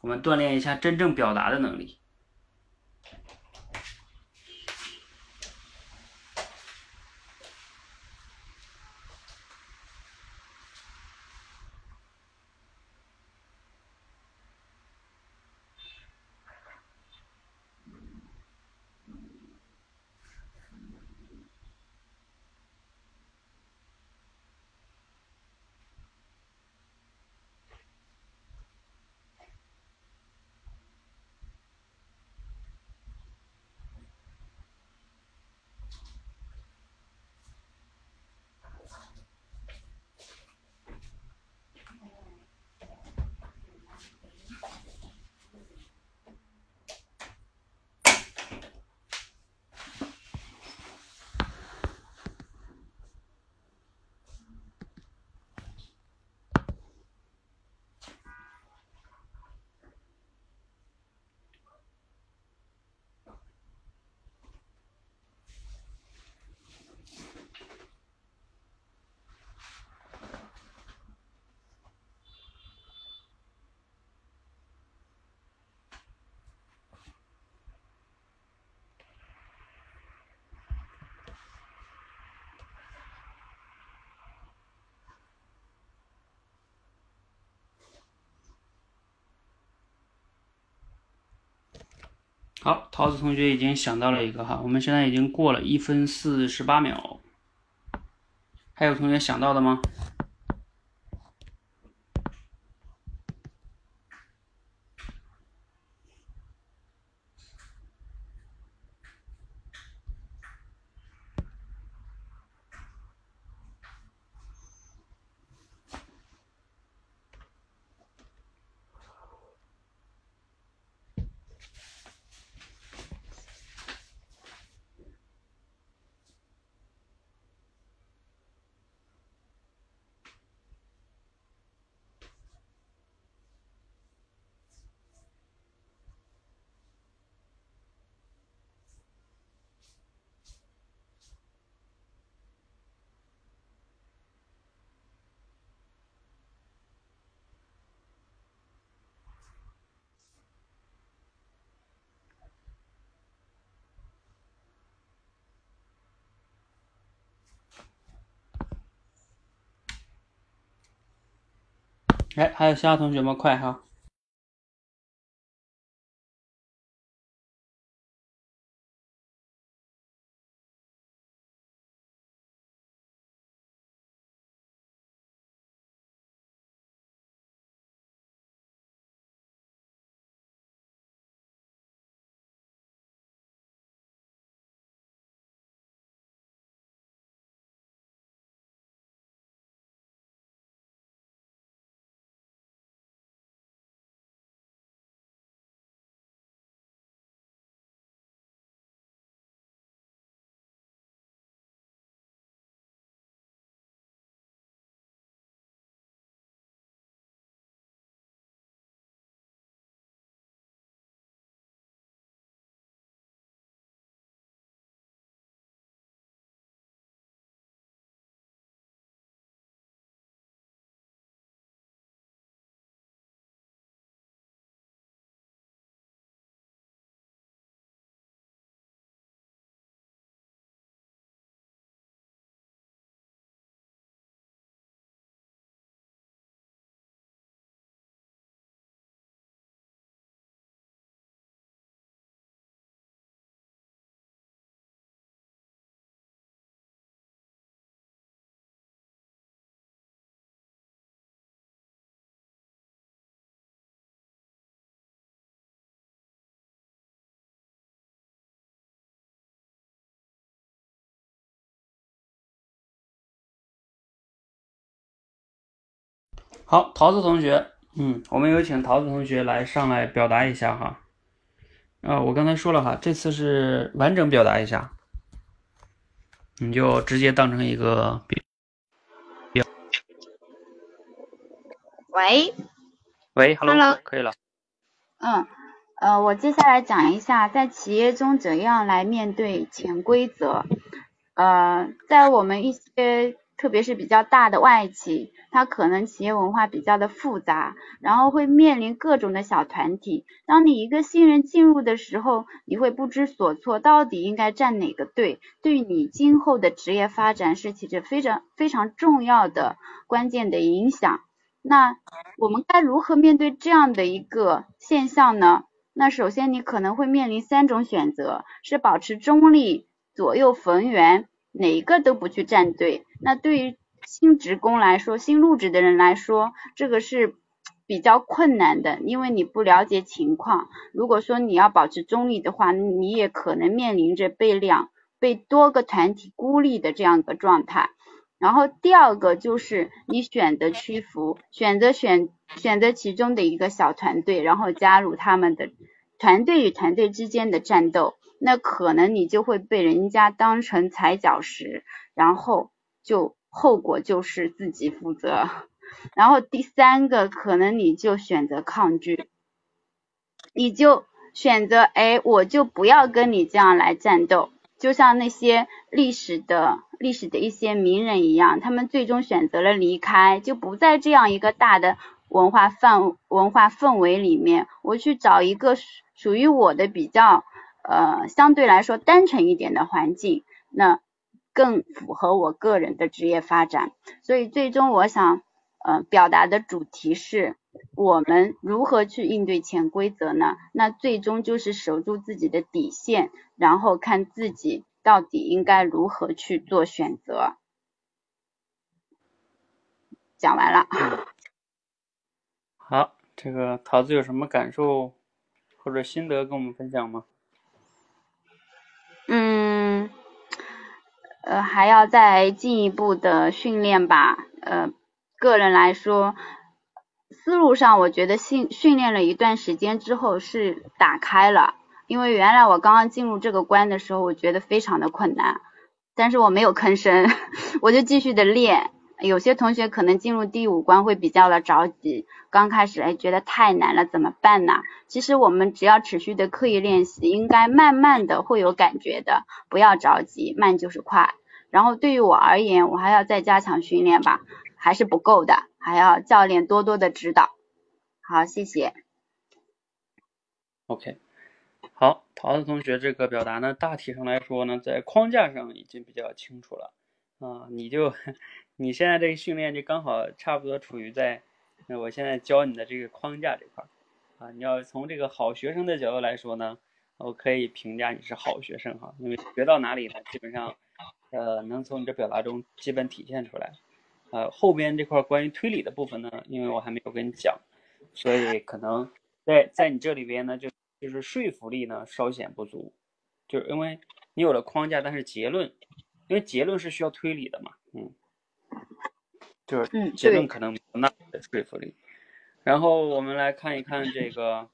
我们锻炼一下真正表达的能力。好，桃子同学已经想到了一个哈，我们现在已经过了一分四十八秒，还有同学想到的吗？哎，还有其他同学们，快哈！好，桃子同学，嗯，我们有请桃子同学来上来表达一下哈。啊，我刚才说了哈，这次是完整表达一下，你就直接当成一个表。喂，喂，Hello，Hello 可以了。嗯，呃，我接下来讲一下在企业中怎样来面对潜规则。呃，在我们一些特别是比较大的外企，它可能企业文化比较的复杂，然后会面临各种的小团体。当你一个新人进入的时候，你会不知所措，到底应该站哪个队？对你今后的职业发展是起着非常非常重要的关键的影响。那我们该如何面对这样的一个现象呢？那首先你可能会面临三种选择：是保持中立、左右逢源，哪一个都不去站队。那对于新职工来说，新入职的人来说，这个是比较困难的，因为你不了解情况。如果说你要保持中立的话，你也可能面临着被两被多个团体孤立的这样一个状态。然后第二个就是你选择屈服，选择选选择其中的一个小团队，然后加入他们的团队与团队之间的战斗，那可能你就会被人家当成踩脚石，然后就后果就是自己负责。然后第三个可能你就选择抗拒，你就选择哎，我就不要跟你这样来战斗。就像那些历史的历史的一些名人一样，他们最终选择了离开，就不在这样一个大的文化范文化氛围里面，我去找一个属于我的比较呃相对来说单纯一点的环境，那更符合我个人的职业发展。所以最终我想呃表达的主题是。我们如何去应对潜规则呢？那最终就是守住自己的底线，然后看自己到底应该如何去做选择。讲完了。好，这个桃子有什么感受或者心得跟我们分享吗？嗯，呃，还要再进一步的训练吧。呃，个人来说。思路上，我觉得训训练了一段时间之后是打开了，因为原来我刚刚进入这个关的时候，我觉得非常的困难，但是我没有吭声，我就继续的练。有些同学可能进入第五关会比较的着急，刚开始哎觉得太难了，怎么办呢？其实我们只要持续的刻意练习，应该慢慢的会有感觉的，不要着急，慢就是快。然后对于我而言，我还要再加强训练吧。还是不够的，还要教练多多的指导。好，谢谢。OK，好，桃子同学这个表达呢，大体上来说呢，在框架上已经比较清楚了啊。你就你现在这个训练就刚好差不多处于在，那我现在教你的这个框架这块儿啊。你要从这个好学生的角度来说呢，我可以评价你是好学生哈，因为学到哪里呢，基本上呃能从你这表达中基本体现出来。呃，后边这块关于推理的部分呢，因为我还没有跟你讲，所以可能在在你这里边呢，就就是说服力呢稍显不足，就是因为你有了框架，但是结论，因为结论是需要推理的嘛，嗯，就是结论可能没有那么的说服力。然后我们来看一看这个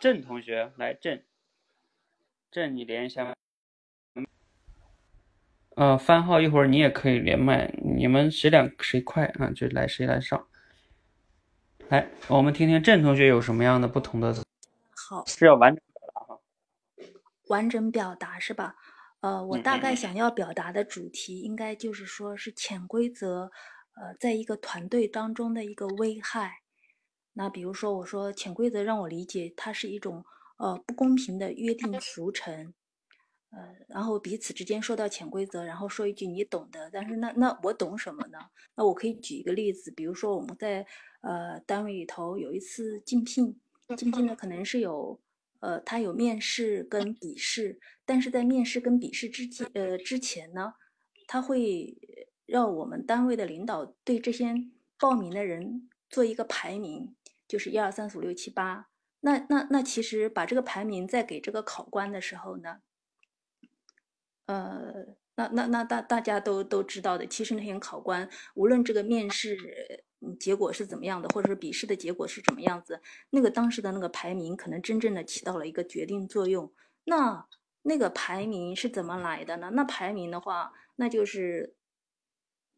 郑同学，来郑，郑你连一下。呃，番号一会儿你也可以连麦，你们谁两谁快啊，就来谁来上。来，我们听听郑同学有什么样的不同的。好，是要完整表达哈。完整表达是吧？呃，我大概想要表达的主题应该就是说是潜规则，呃，在一个团队当中的一个危害。那比如说，我说潜规则让我理解它是一种呃不公平的约定俗成。呃，然后彼此之间说到潜规则，然后说一句你懂的，但是那那我懂什么呢？那我可以举一个例子，比如说我们在呃单位里头有一次竞聘，竞聘呢可能是有呃他有面试跟笔试，但是在面试跟笔试之前呃之前呢，他会让我们单位的领导对这些报名的人做一个排名，就是一二三四五六七八。那那那其实把这个排名再给这个考官的时候呢？呃，那那那大大家都都知道的，其实那些考官无论这个面试嗯结果是怎么样的，或者是笔试的结果是怎么样子，那个当时的那个排名可能真正的起到了一个决定作用。那那个排名是怎么来的呢？那排名的话，那就是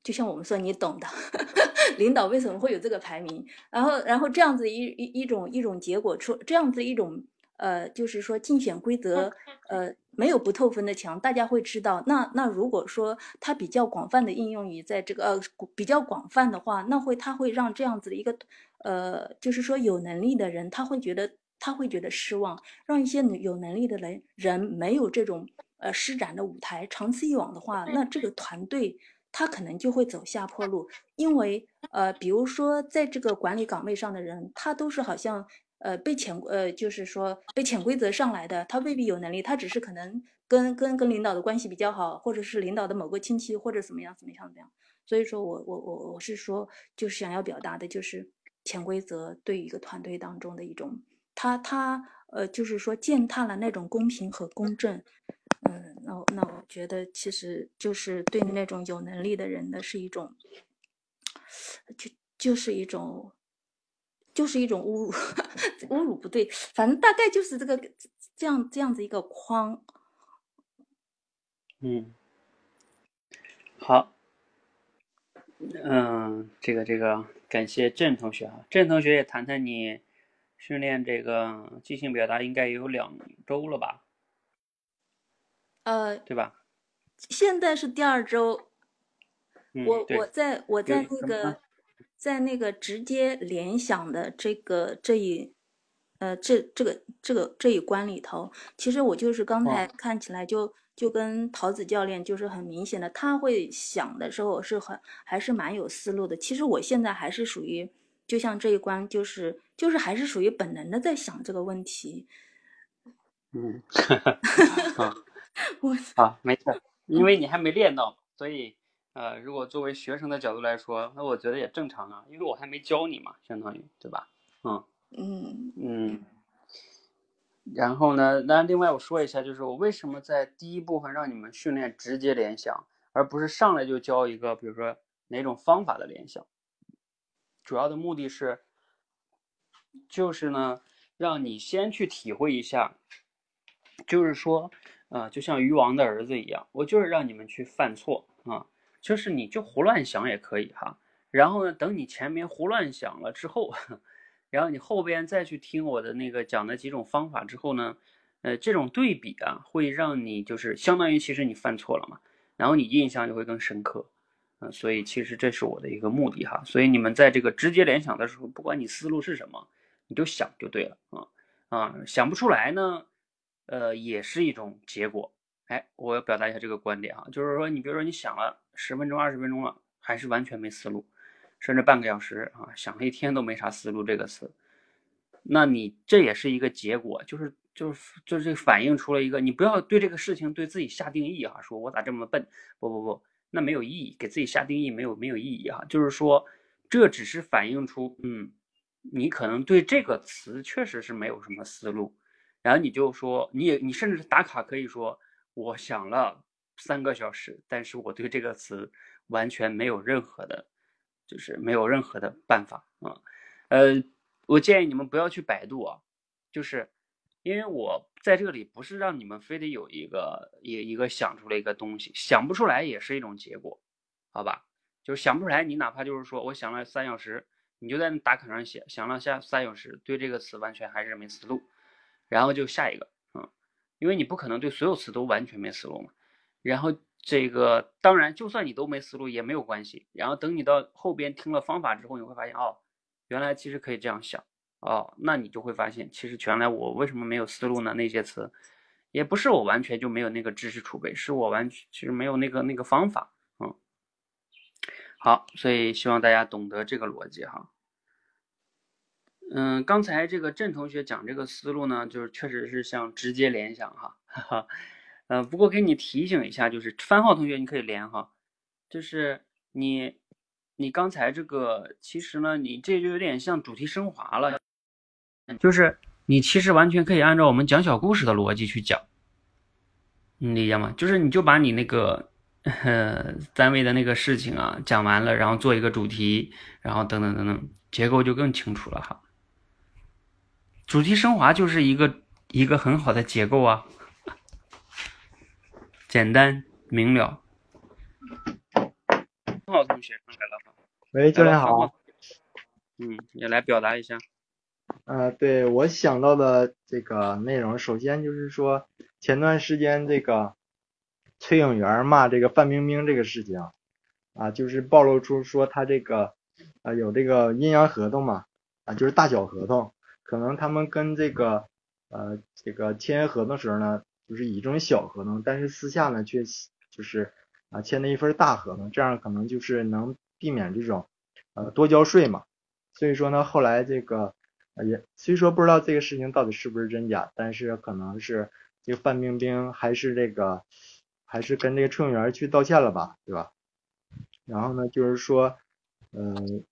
就像我们说，你懂的，领导为什么会有这个排名？然后，然后这样子一一一种一种结果出，这样子一种呃，就是说竞选规则呃没有不透风的墙，大家会知道。那那如果说它比较广泛的应用于在这个呃比较广泛的话，那会它会让这样子的一个呃，就是说有能力的人，他会觉得。他会觉得失望，让一些有能力的人人没有这种呃施展的舞台。长此以往的话，那这个团队他可能就会走下坡路，因为呃，比如说在这个管理岗位上的人，他都是好像呃被潜呃就是说被潜规则上来的，他未必有能力，他只是可能跟跟跟领导的关系比较好，或者是领导的某个亲戚或者怎么样怎么样怎么样。所以说我我我我是说，就是想要表达的就是潜规则对于一个团队当中的一种。他他呃，就是说践踏了那种公平和公正，嗯，那那我觉得其实就是对那种有能力的人的是一种，就就是一种，就是一种侮辱，侮辱不对，反正大概就是这个这样这样子一个框。嗯，好，嗯，这个这个感谢郑同学啊，郑同学也谈谈你。训练这个即兴表达应该也有两周了吧？呃，对吧？现在是第二周。我我在我在那个在那个直接联想的这个这一呃这这个这个这一关里头，其实我就是刚才看起来就就跟桃子教练就是很明显的，他会想的时候是很还是蛮有思路的。其实我现在还是属于。就像这一关，就是就是还是属于本能的在想这个问题。嗯，啊，我啊，没错，因为你还没练到，所以呃，如果作为学生的角度来说，那我觉得也正常啊，因为我还没教你嘛，相当于对吧？嗯嗯嗯。然后呢，那另外我说一下，就是我为什么在第一部分让你们训练直接联想，而不是上来就教一个，比如说哪种方法的联想。主要的目的是，就是呢，让你先去体会一下，就是说，呃，就像鱼王的儿子一样，我就是让你们去犯错啊，就是你就胡乱想也可以哈。然后呢，等你前面胡乱想了之后，然后你后边再去听我的那个讲的几种方法之后呢，呃，这种对比啊，会让你就是相当于其实你犯错了嘛，然后你印象就会更深刻。嗯，所以其实这是我的一个目的哈。所以你们在这个直接联想的时候，不管你思路是什么，你就想就对了啊啊，想不出来呢，呃，也是一种结果。哎，我要表达一下这个观点哈，就是说你比如说你想了十分钟、二十分钟了，还是完全没思路，甚至半个小时啊，想了一天都没啥思路这个词，那你这也是一个结果，就是就是就是反映出了一个，你不要对这个事情对自己下定义哈，说我咋这么笨？不不不。那没有意义，给自己下定义没有没有意义哈，就是说，这只是反映出，嗯，你可能对这个词确实是没有什么思路，然后你就说，你也你甚至打卡可以说，我想了三个小时，但是我对这个词完全没有任何的，就是没有任何的办法啊，呃，我建议你们不要去百度啊，就是。因为我在这里不是让你们非得有一个一一个想出来一个东西，想不出来也是一种结果，好吧？就是想不出来，你哪怕就是说我想了三小时，你就在那打卡上写，想了下三小时，对这个词完全还是没思路，然后就下一个，嗯，因为你不可能对所有词都完全没思路嘛。然后这个当然，就算你都没思路也没有关系，然后等你到后边听了方法之后，你会发现哦，原来其实可以这样想。哦，那你就会发现，其实原来我为什么没有思路呢？那些词，也不是我完全就没有那个知识储备，是我完全其实没有那个那个方法。嗯，好，所以希望大家懂得这个逻辑哈。嗯，刚才这个郑同学讲这个思路呢，就是确实是像直接联想哈。哈哈，呃，不过给你提醒一下，就是番号同学你可以连哈，就是你你刚才这个其实呢，你这就有点像主题升华了。就是你其实完全可以按照我们讲小故事的逻辑去讲，你理解吗？就是你就把你那个呃单位的那个事情啊讲完了，然后做一个主题，然后等等等等，结构就更清楚了哈。主题升华就是一个一个很好的结构啊，简单明了。好同学上来了哈，喂，教练好。嗯，也来表达一下。呃，对我想到的这个内容，首先就是说前段时间这个崔永元骂这个范冰冰这个事情啊，就是暴露出说他这个啊有这个阴阳合同嘛，啊就是大小合同，可能他们跟这个呃这个签约合同时候呢，就是以这种小合同，但是私下呢却就是啊签了一份大合同，这样可能就是能避免这种呃多交税嘛。所以说呢，后来这个也虽说不知道这个事情到底是不是真假，但是可能是这个范冰冰还是这个还是跟这个乘务员去道歉了吧，对吧？然后呢，就是说，嗯，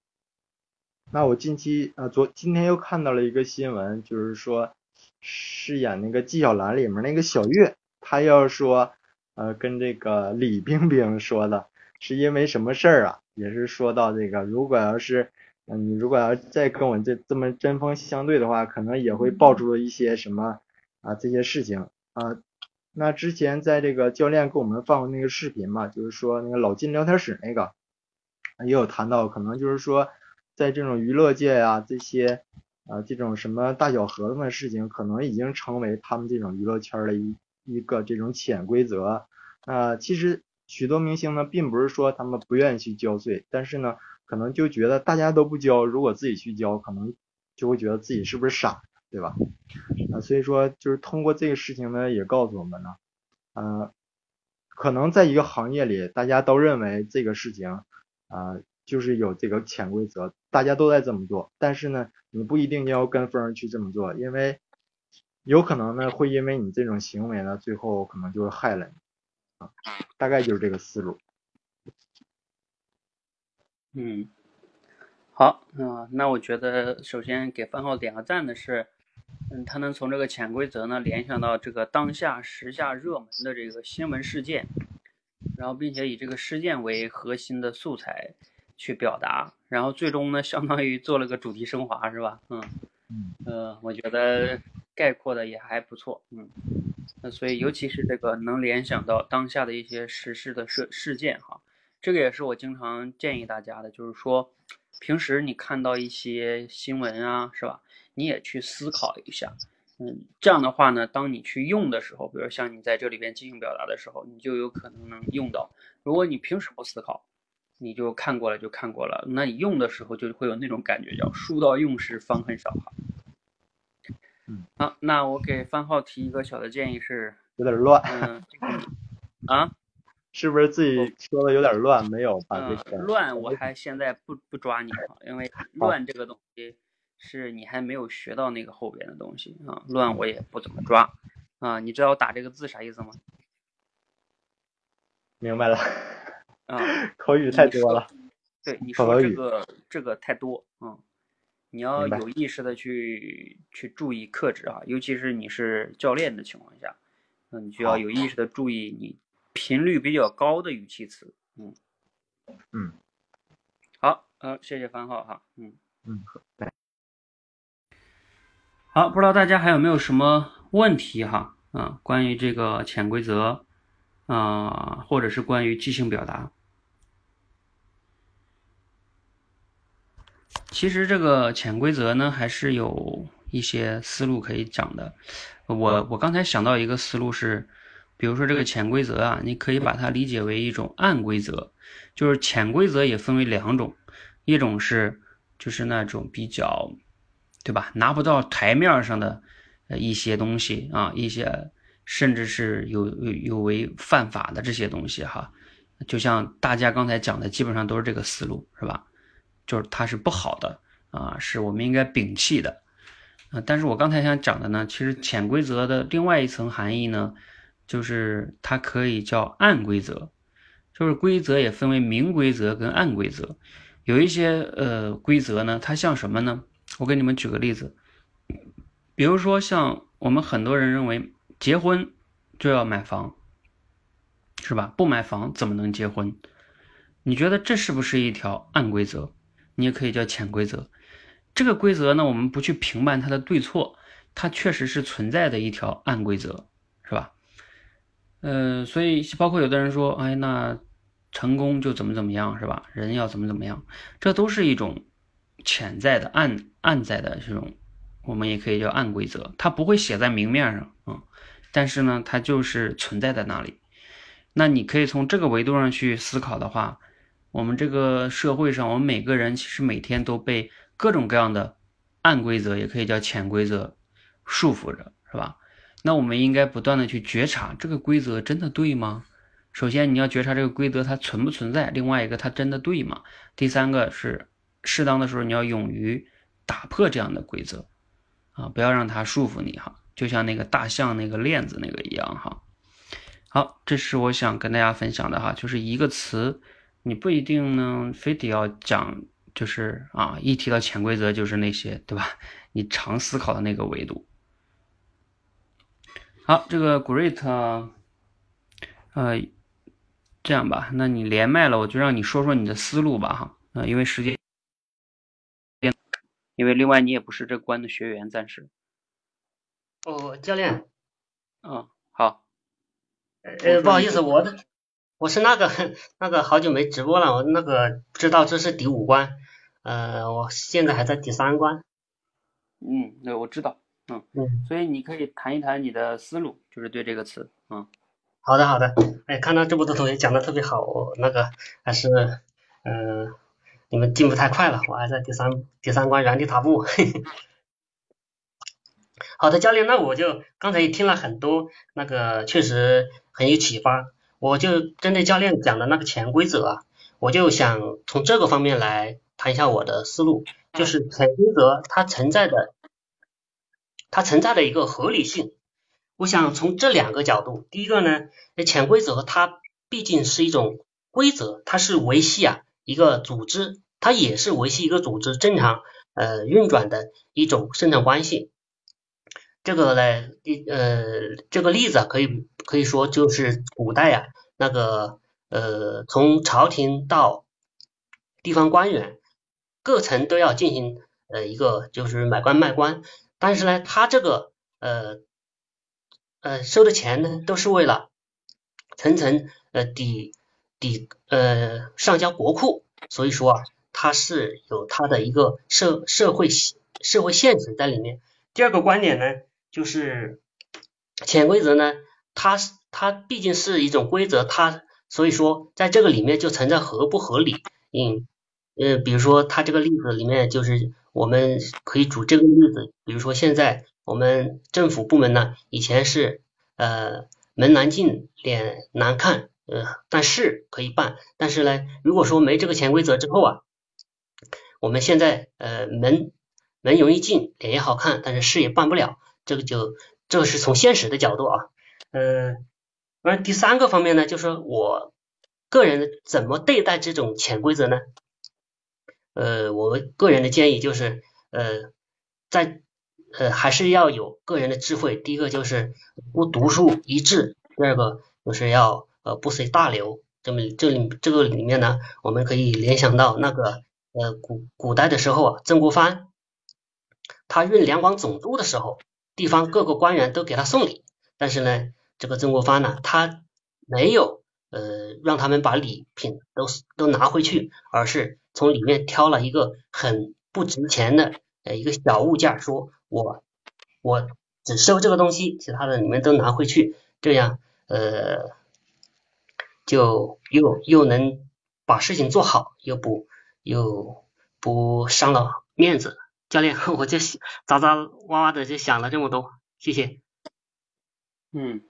那我近期啊昨今天又看到了一个新闻，就是说饰演那个纪晓岚里面那个小月，她要说呃跟这个李冰冰说的是因为什么事儿啊？也是说到这个如果要是。嗯，你如果要再跟我这这么针锋相对的话，可能也会爆出一些什么啊这些事情啊。那之前在这个教练给我们放过那个视频嘛，就是说那个老金聊天室那个也有谈到，可能就是说在这种娱乐界呀这些啊这种什么大小合同的事情，可能已经成为他们这种娱乐圈的一一个这种潜规则啊。其实许多明星呢，并不是说他们不愿意去交税，但是呢。可能就觉得大家都不交，如果自己去交，可能就会觉得自己是不是傻，对吧？啊，所以说就是通过这个事情呢，也告诉我们呢，呃，可能在一个行业里，大家都认为这个事情啊，就是有这个潜规则，大家都在这么做，但是呢，你不一定要跟风去这么做，因为有可能呢，会因为你这种行为呢，最后可能就会害了你，大概就是这个思路。嗯，好，嗯，那我觉得首先给番号点个赞的是，嗯，他能从这个潜规则呢联想到这个当下时下热门的这个新闻事件，然后并且以这个事件为核心的素材去表达，然后最终呢相当于做了个主题升华，是吧？嗯嗯，呃，我觉得概括的也还不错，嗯，那所以尤其是这个能联想到当下的一些时事的事事件哈。这个也是我经常建议大家的，就是说，平时你看到一些新闻啊，是吧？你也去思考一下，嗯，这样的话呢，当你去用的时候，比如像你在这里边进行表达的时候，你就有可能能用到。如果你平时不思考，你就看过了就看过了，那你用的时候就会有那种感觉，叫书到用时方恨少哈。嗯，好，那我给番号提一个小的建议是，有点乱，嗯，啊。是不是自己说的有点乱？没有把这个乱，我还现在不不抓你啊，因为乱这个东西是你还没有学到那个后边的东西啊。乱我也不怎么抓啊。你知道我打这个字啥意思吗？明白了啊，口语太多了。对，你说这个这个太多嗯，你要有意识的去去注意克制啊，尤其是你是教练的情况下，那你就要有意识的注意你。频率比较高的语气词，嗯嗯，好，呃，谢谢番号哈，嗯嗯，好，不知道大家还有没有什么问题哈，啊，关于这个潜规则啊，或者是关于即兴表达，其实这个潜规则呢，还是有一些思路可以讲的，我我刚才想到一个思路是。比如说这个潜规则啊，你可以把它理解为一种暗规则，就是潜规则也分为两种，一种是就是那种比较，对吧？拿不到台面上的呃一些东西啊，一些甚至是有有有违犯法的这些东西哈，就像大家刚才讲的，基本上都是这个思路，是吧？就是它是不好的啊，是我们应该摒弃的啊。但是我刚才想讲的呢，其实潜规则的另外一层含义呢。就是它可以叫暗规则，就是规则也分为明规则跟暗规则。有一些呃规则呢，它像什么呢？我给你们举个例子，比如说像我们很多人认为结婚就要买房，是吧？不买房怎么能结婚？你觉得这是不是一条暗规则？你也可以叫潜规则。这个规则呢，我们不去评判它的对错，它确实是存在的一条暗规则，是吧？嗯，所以包括有的人说，哎，那成功就怎么怎么样，是吧？人要怎么怎么样，这都是一种潜在的暗暗在的这种，我们也可以叫暗规则，它不会写在明面上啊，但是呢，它就是存在在那里。那你可以从这个维度上去思考的话，我们这个社会上，我们每个人其实每天都被各种各样的暗规则，也可以叫潜规则束缚着，是吧？那我们应该不断的去觉察这个规则真的对吗？首先你要觉察这个规则它存不存在，另外一个它真的对吗？第三个是适当的时候你要勇于打破这样的规则啊，不要让它束缚你哈，就像那个大象那个链子那个一样哈。好，这是我想跟大家分享的哈，就是一个词，你不一定呢非得要讲，就是啊一提到潜规则就是那些对吧？你常思考的那个维度。好，这个 great，呃，这样吧，那你连麦了，我就让你说说你的思路吧，哈，呃，因为时间，因为另外你也不是这关的学员，暂时。哦，教练。嗯，好。呃，不好意思，我的我是那个 那个好久没直播了，我那个不知道这是第五关，呃，我现在还在第三关。嗯，对，我知道。嗯嗯，所以你可以谈一谈你的思路，就是对这个词，嗯，好的好的，哎，看到这么多同学讲的特别好，我那个还是，嗯，你们进步太快了，我还在第三第三关原地踏步，好的教练，那我就刚才也听了很多，那个确实很有启发，我就针对教练讲的那个潜规则啊，我就想从这个方面来谈一下我的思路，就是潜规则它存在的。它存在的一个合理性，我想从这两个角度，第一个呢，潜规则它毕竟是一种规则，它是维系啊一个组织，它也是维系一个组织正常呃运转的一种生产关系。这个呢，呃这个例子可以可以说就是古代啊那个呃从朝廷到地方官员各层都要进行呃一个就是买官卖官。但是呢，他这个呃呃收的钱呢，都是为了层层呃抵抵呃上交国库，所以说啊，它是有它的一个社社会社会现实在里面。第二个观点呢，就是潜规则呢，它它毕竟是一种规则，它所以说在这个里面就存在合不合理。嗯呃，比如说他这个例子里面就是。我们可以举这个例子，比如说现在我们政府部门呢，以前是呃门难进，脸难看，呃但事可以办，但是呢，如果说没这个潜规则之后啊，我们现在呃门门容易进，脸也好看，但是事也办不了，这个就这个是从现实的角度啊，嗯，而第三个方面呢，就是我个人怎么对待这种潜规则呢？呃，我个人的建议就是，呃，在呃还是要有个人的智慧。第一个就是不独树一帜，第二个就是要呃不随大流。这么这里这个里面呢，我们可以联想到那个呃古古代的时候啊，曾国藩他任两广总督的时候，地方各个官员都给他送礼，但是呢，这个曾国藩呢，他没有呃让他们把礼品都都拿回去，而是。从里面挑了一个很不值钱的呃一个小物件，说我我只收这个东西，其他的你们都拿回去，这样呃就又又能把事情做好，又不又不伤了面子。教练，我就杂杂哇哇的就想了这么多，谢谢。嗯，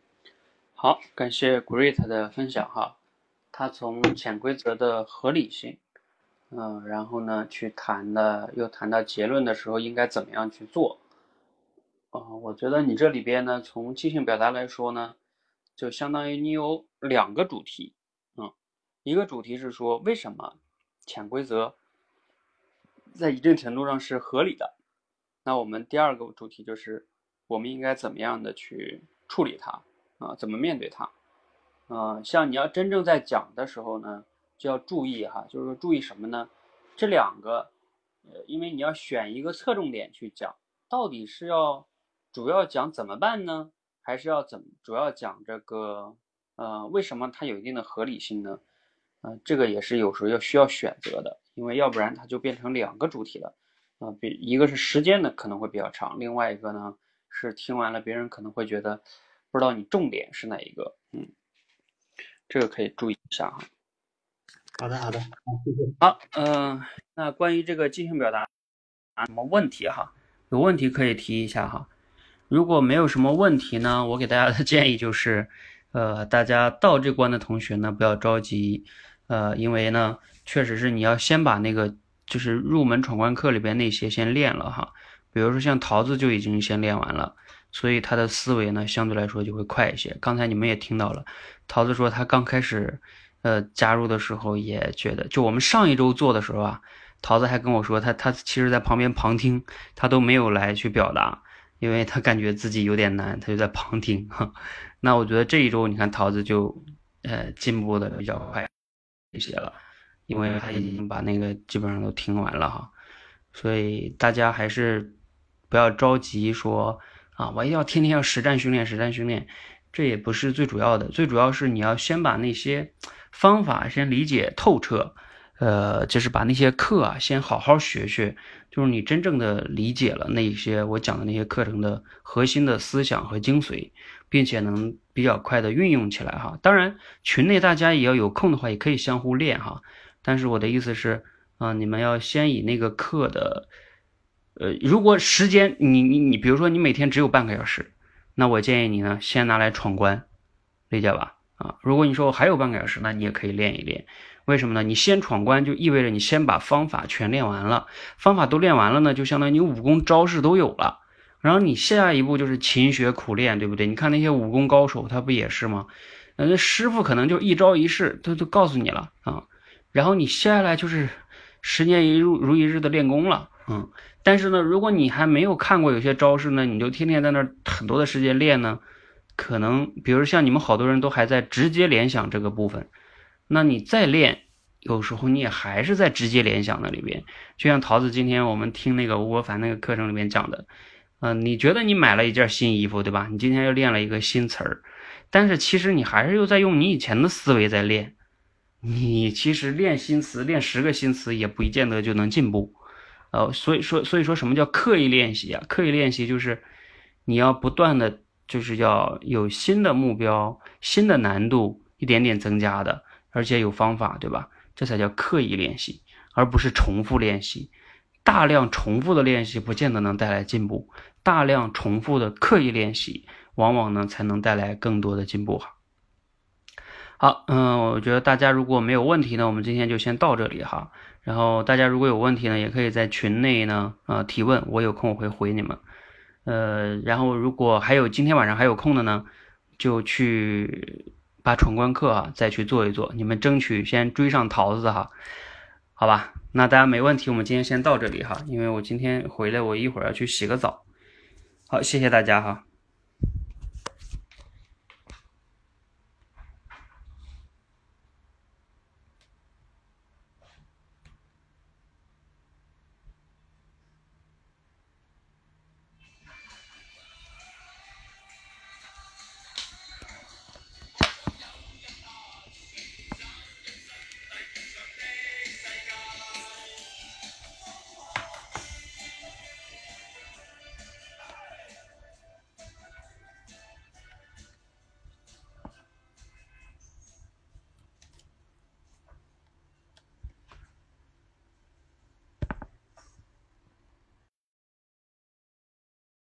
好，感谢 Great 的分享哈，他从潜规则的合理性。嗯，然后呢，去谈的又谈到结论的时候，应该怎么样去做？啊，我觉得你这里边呢，从即兴表达来说呢，就相当于你有两个主题，嗯，一个主题是说为什么潜规则在一定程度上是合理的，那我们第二个主题就是我们应该怎么样的去处理它啊，怎么面对它？嗯，像你要真正在讲的时候呢，就要注意哈，就是说注意什么呢？这两个，呃，因为你要选一个侧重点去讲，到底是要主要讲怎么办呢，还是要怎么主要讲这个，呃，为什么它有一定的合理性呢？嗯，这个也是有时候要需要选择的，因为要不然它就变成两个主题了，啊，比一个是时间呢可能会比较长，另外一个呢是听完了别人可能会觉得不知道你重点是哪一个，嗯。这个可以注意一下哈。好的，好的，好，谢谢。好，嗯，那关于这个即兴表达啊，什么问题哈？有问题可以提一下哈。如果没有什么问题呢，我给大家的建议就是，呃，大家到这关的同学呢，不要着急，呃，因为呢，确实是你要先把那个就是入门闯关课里边那些先练了哈。比如说像桃子就已经先练完了。所以他的思维呢，相对来说就会快一些。刚才你们也听到了，桃子说他刚开始，呃，加入的时候也觉得，就我们上一周做的时候啊，桃子还跟我说，他他其实在旁边旁听，他都没有来去表达，因为他感觉自己有点难，他就在旁听。哈，那我觉得这一周你看桃子就，呃，进步的比较快一些了，因为他已经把那个基本上都听完了哈。所以大家还是不要着急说。啊，我一定要天天要实战训练，实战训练，这也不是最主要的，最主要是你要先把那些方法先理解透彻，呃，就是把那些课啊先好好学学，就是你真正的理解了那些我讲的那些课程的核心的思想和精髓，并且能比较快的运用起来哈。当然，群内大家也要有空的话，也可以相互练哈。但是我的意思是，啊，你们要先以那个课的。呃，如果时间你你你，比如说你每天只有半个小时，那我建议你呢，先拿来闯关，理解吧？啊，如果你说我还有半个小时，那你也可以练一练。为什么呢？你先闯关就意味着你先把方法全练完了，方法都练完了呢，就相当于你武功招式都有了。然后你下一步就是勤学苦练，对不对？你看那些武功高手，他不也是吗？那师傅可能就一招一式，他都告诉你了啊。然后你下来就是十年一如如一日的练功了，嗯。但是呢，如果你还没有看过有些招式呢，你就天天在那儿很多的时间练呢，可能比如像你们好多人都还在直接联想这个部分，那你再练，有时候你也还是在直接联想那里边。就像桃子今天我们听那个吴伯凡那个课程里面讲的，嗯，你觉得你买了一件新衣服，对吧？你今天又练了一个新词儿，但是其实你还是又在用你以前的思维在练，你其实练新词，练十个新词也不见得就能进步。呃，所以说，所以说什么叫刻意练习啊？刻意练习就是你要不断的，就是要有新的目标、新的难度，一点点增加的，而且有方法，对吧？这才叫刻意练习，而不是重复练习。大量重复的练习不见得能带来进步，大量重复的刻意练习，往往呢才能带来更多的进步哈。好，嗯，我觉得大家如果没有问题呢，我们今天就先到这里哈。然后大家如果有问题呢，也可以在群内呢啊提问，我有空我会回你们。呃，然后如果还有今天晚上还有空的呢，就去把闯关课啊再去做一做，你们争取先追上桃子哈，好吧？那大家没问题，我们今天先到这里哈，因为我今天回来我一会儿要去洗个澡。好，谢谢大家哈。